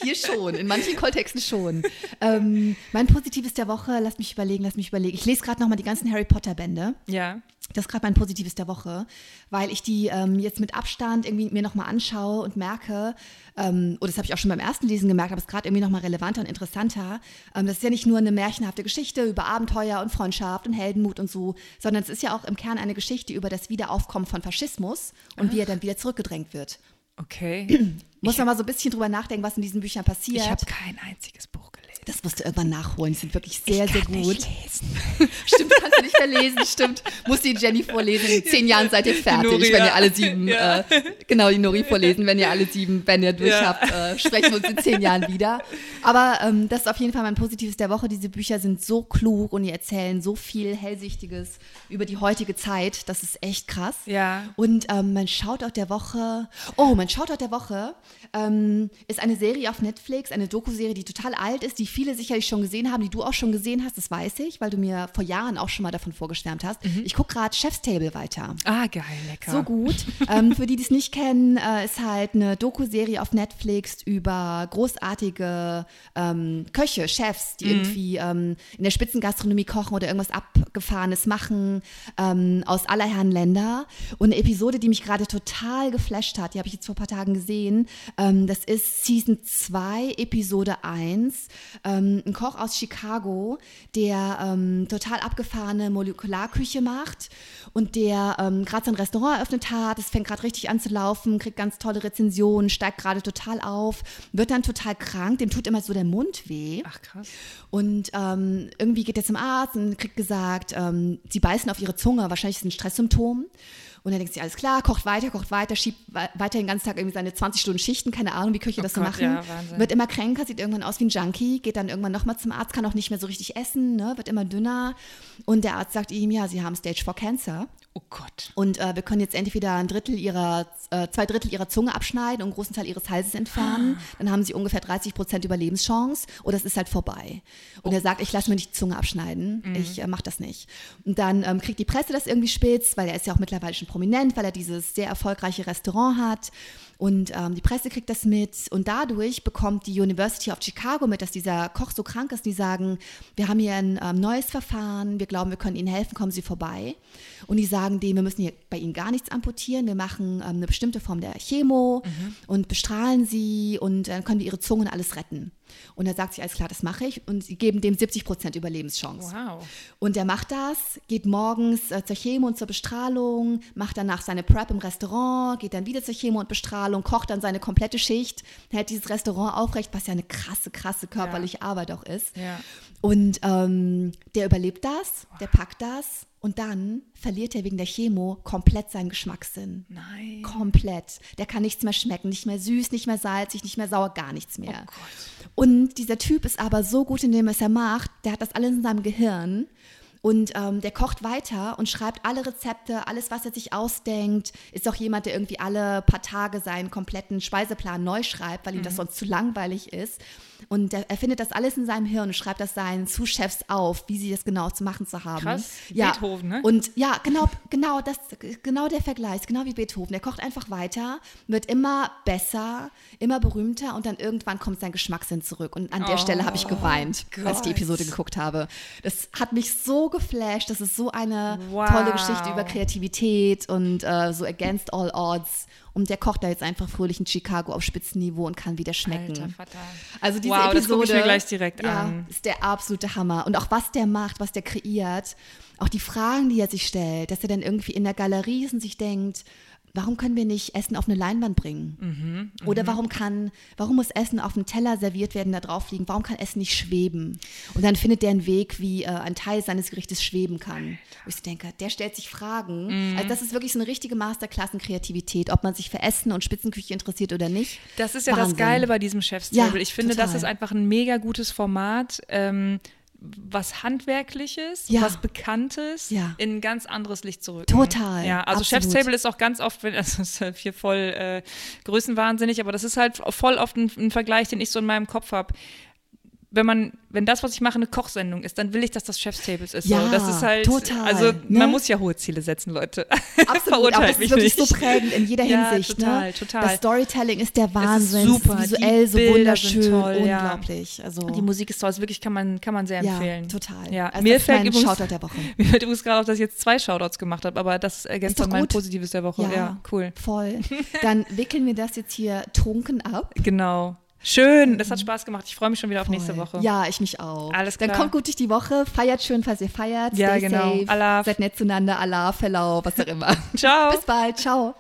Hier schon, in manchen Kontexten schon. Ähm, mein Positives der Woche, lass mich überlegen, lass mich überlegen. Ich lese gerade nochmal die ganzen Harry Potter Bände. ja. Das ist gerade mein Positives der Woche, weil ich die ähm, jetzt mit Abstand irgendwie mir nochmal anschaue und merke, ähm, oder das habe ich auch schon beim ersten Lesen gemerkt, aber es ist gerade irgendwie nochmal relevanter und interessanter. Ähm, das ist ja nicht nur eine märchenhafte Geschichte über Abenteuer und Freundschaft und Heldenmut und so, sondern es ist ja auch im Kern eine Geschichte über das Wiederaufkommen von Faschismus und wie er dann wieder zurückgedrängt wird. Okay. Muss man mal so ein bisschen drüber nachdenken, was in diesen Büchern passiert. Ich habe kein einziges Buch gelesen. Das musst du irgendwann nachholen. Die sind wirklich sehr, ich sehr kann gut. Nicht lesen. Stimmt, kannst du nicht mehr lesen, stimmt. Muss die Jenny vorlesen. In zehn Jahren seid ihr fertig, wenn ihr alle sieben, Ja. äh, genau, die Nori vorlesen, wenn ihr alle sieben Bände durch Ja. habt, äh, sprechen wir uns in zehn Jahren wieder. Aber ähm, das ist auf jeden Fall mein Positives der Woche. Diese Bücher sind so klug und die erzählen so viel Hellsichtiges über die heutige Zeit. Das ist echt krass. Ja. Und ähm, mein Shoutout der Woche, oh, mein Shoutout der Woche ähm, ist eine Serie auf Netflix, eine Doku-Serie, die total alt ist, die viele sicherlich schon gesehen haben, die du auch schon gesehen hast, das weiß ich, weil du mir vor Jahren auch schon mal davon vorgeschwärmt hast. Ich gucke gerade Chef's Table weiter. Ah, geil, lecker. So gut. ähm, für die, die es nicht kennen, äh, ist halt eine Doku-Serie auf Netflix über großartige ähm, Köche, Chefs, die irgendwie ähm, in der Spitzengastronomie kochen oder irgendwas Abgefahrenes machen ähm, aus aller Herren Länder. Und eine Episode, die mich gerade total geflasht hat, die habe ich jetzt vor ein paar Tagen gesehen. Ähm, das ist Season 2, Episode 1. ähm, ein Koch aus Chicago, der ähm, total abgefahrene Molekularküche macht und der ähm, gerade sein Restaurant eröffnet hat. Es fängt gerade richtig an zu laufen, kriegt ganz tolle Rezensionen, steigt gerade total auf, wird dann total krank, dem tut immer so der Mund weh. Ach krass. Und ähm, irgendwie geht er zum Arzt und kriegt gesagt, ähm, sie beißen auf ihre Zunge, wahrscheinlich ist es ein Stresssymptom. Und dann denkt sie, alles klar, kocht weiter, kocht weiter, schiebt weiter den ganzen Tag irgendwie seine 20 Stunden Schichten, keine Ahnung, wie Köche Oh das so Gott, machen. ja, wird immer kränker, sieht irgendwann aus wie ein Junkie, geht dann irgendwann nochmal zum Arzt, kann auch nicht mehr so richtig essen, ne, wird immer dünner. Und der Arzt sagt ihm, ja, sie haben Stage 4 Cancer. Oh Gott. Und äh, wir können jetzt entweder ein Drittel ihrer, äh, zwei Drittel ihrer Zunge abschneiden und einen großen Teil ihres Halses entfernen. Dann haben sie ungefähr 30 Prozent Überlebenschance oder es ist halt vorbei. Und er sagt, ich lasse mir nicht die Zunge abschneiden. Ich äh, mache das nicht. Und dann ähm, kriegt die Presse das irgendwie spitz, weil er ist ja auch mittlerweile schon prominent, weil er dieses sehr erfolgreiche Restaurant hat. Und ähm, die Presse kriegt das mit und dadurch bekommt die University of Chicago mit, dass dieser Koch so krank ist. Die sagen, wir haben hier ein ähm, neues Verfahren, wir glauben, wir können Ihnen helfen, kommen Sie vorbei. Und die sagen dem, wir müssen hier bei Ihnen gar nichts amputieren, wir machen ähm, eine bestimmte Form der Chemo und bestrahlen Sie und dann können wir Ihre Zunge und alles retten. Und er sagt sich, alles klar, das mache ich. Und sie geben dem 70 Prozent Überlebenschance. Wow. Und er macht das, geht morgens äh, zur Chemo und zur Bestrahlung, macht danach seine Prep im Restaurant, geht dann wieder zur Chemo und Bestrahlung, kocht dann seine komplette Schicht, hält dieses Restaurant aufrecht, was ja eine krasse, krasse körperliche Arbeit auch ist. Ja. Und ähm, der überlebt das, der packt das und dann verliert er wegen der Chemo komplett seinen Geschmackssinn. Nein. Komplett. Der kann nichts mehr schmecken, nicht mehr süß, nicht mehr salzig, nicht mehr sauer, gar nichts mehr. Oh Gott. Und dieser Typ ist aber so gut in dem, was er macht, der hat das alles in seinem Gehirn. Und ähm, der kocht weiter und schreibt alle Rezepte, alles, was er sich ausdenkt. Ist auch jemand, der irgendwie alle paar Tage seinen kompletten Speiseplan neu schreibt, weil ihm Mhm. das sonst zu langweilig ist. Und er, er findet das alles in seinem Hirn und schreibt das seinen Sous-Chefs auf, wie sie das genau zu machen zu haben. Krass. Ja. Beethoven, ne? Und ja, genau, genau, das, genau der Vergleich, genau wie Beethoven. Der kocht einfach weiter, wird immer besser, immer berühmter und dann irgendwann kommt sein Geschmackssinn zurück. Und an der Oh, Stelle habe ich geweint, als ich die Gott. Episode geguckt habe. Das hat mich so geflasht. Das ist so eine Wow. tolle Geschichte über Kreativität und äh, so against all odds. Und der kocht da jetzt einfach fröhlich in Chicago auf Spitzenniveau und kann wieder schmecken. Alter Vater. Also diese Wow, das Episode guck ich mir gleich direkt ja, an. ist der absolute Hammer. Und auch was der macht, was der kreiert, auch die Fragen, die er sich stellt, dass er dann irgendwie in der Galerie ist und sich denkt, warum können wir nicht Essen auf eine Leinwand bringen? Mhm, Oder warum kann, warum muss Essen auf dem Teller serviert werden, da drauf liegen? Warum kann Essen nicht schweben? Und dann findet der einen Weg, wie äh, ein Teil seines Gerichtes schweben kann. Wo ich so denke, der stellt sich Fragen. Mhm. Also das ist wirklich so eine richtige Masterclass in Kreativität, ob man sich für Essen und Spitzenküche interessiert oder nicht. Das ist ja Wahnsinn. das Geile bei diesem Chef's Ja, ich finde, das total. ist einfach ein mega gutes Format. Ähm, was Handwerkliches, Ja. was Bekanntes Ja. in ein ganz anderes Licht zurück. Total, Ja, also absolut. Chef's Table ist auch ganz oft, wenn- das ist äh, hier voll äh, größenwahnsinnig, aber das ist halt voll oft ein, ein Vergleich, den ich so in meinem Kopf habe. Wenn man, wenn das, was ich mache, eine Kochsendung ist, dann will ich, dass das Chef's Tables ist. Ja, so. Das ist halt, total, also ne? man muss ja hohe Ziele setzen, Leute. Absolut, aber das ist wirklich nicht. so prägend in jeder Ja, Hinsicht. total, ne? total. Das Storytelling ist der Wahnsinn. super, Es ist visuell die so Bilder wunderschön, toll, ja. unglaublich. Also, Die Musik ist toll, das wirklich kann man, kann man sehr ja, empfehlen. total. Ja, also mir fällt übrigens, Shoutout der Woche. Mir fällt übrigens gerade auf, dass ich jetzt zwei Shoutouts gemacht habe, aber das ergänzt doch dann mein gut. Positives der Woche. Ja, cool. Voll. Dann wickeln wir das jetzt hier trunken ab. Genau. Schön, das hat Spaß gemacht. Ich freue mich schon wieder auf nächste. Woche. Ja, ich mich auch. Alles Dann klar. kommt gut durch die Woche, feiert schön, falls ihr feiert. Ja, Stay genau. safe, Allah. Seid nett zueinander, Allah, Fellau, was auch immer. Ciao. Bis bald, ciao.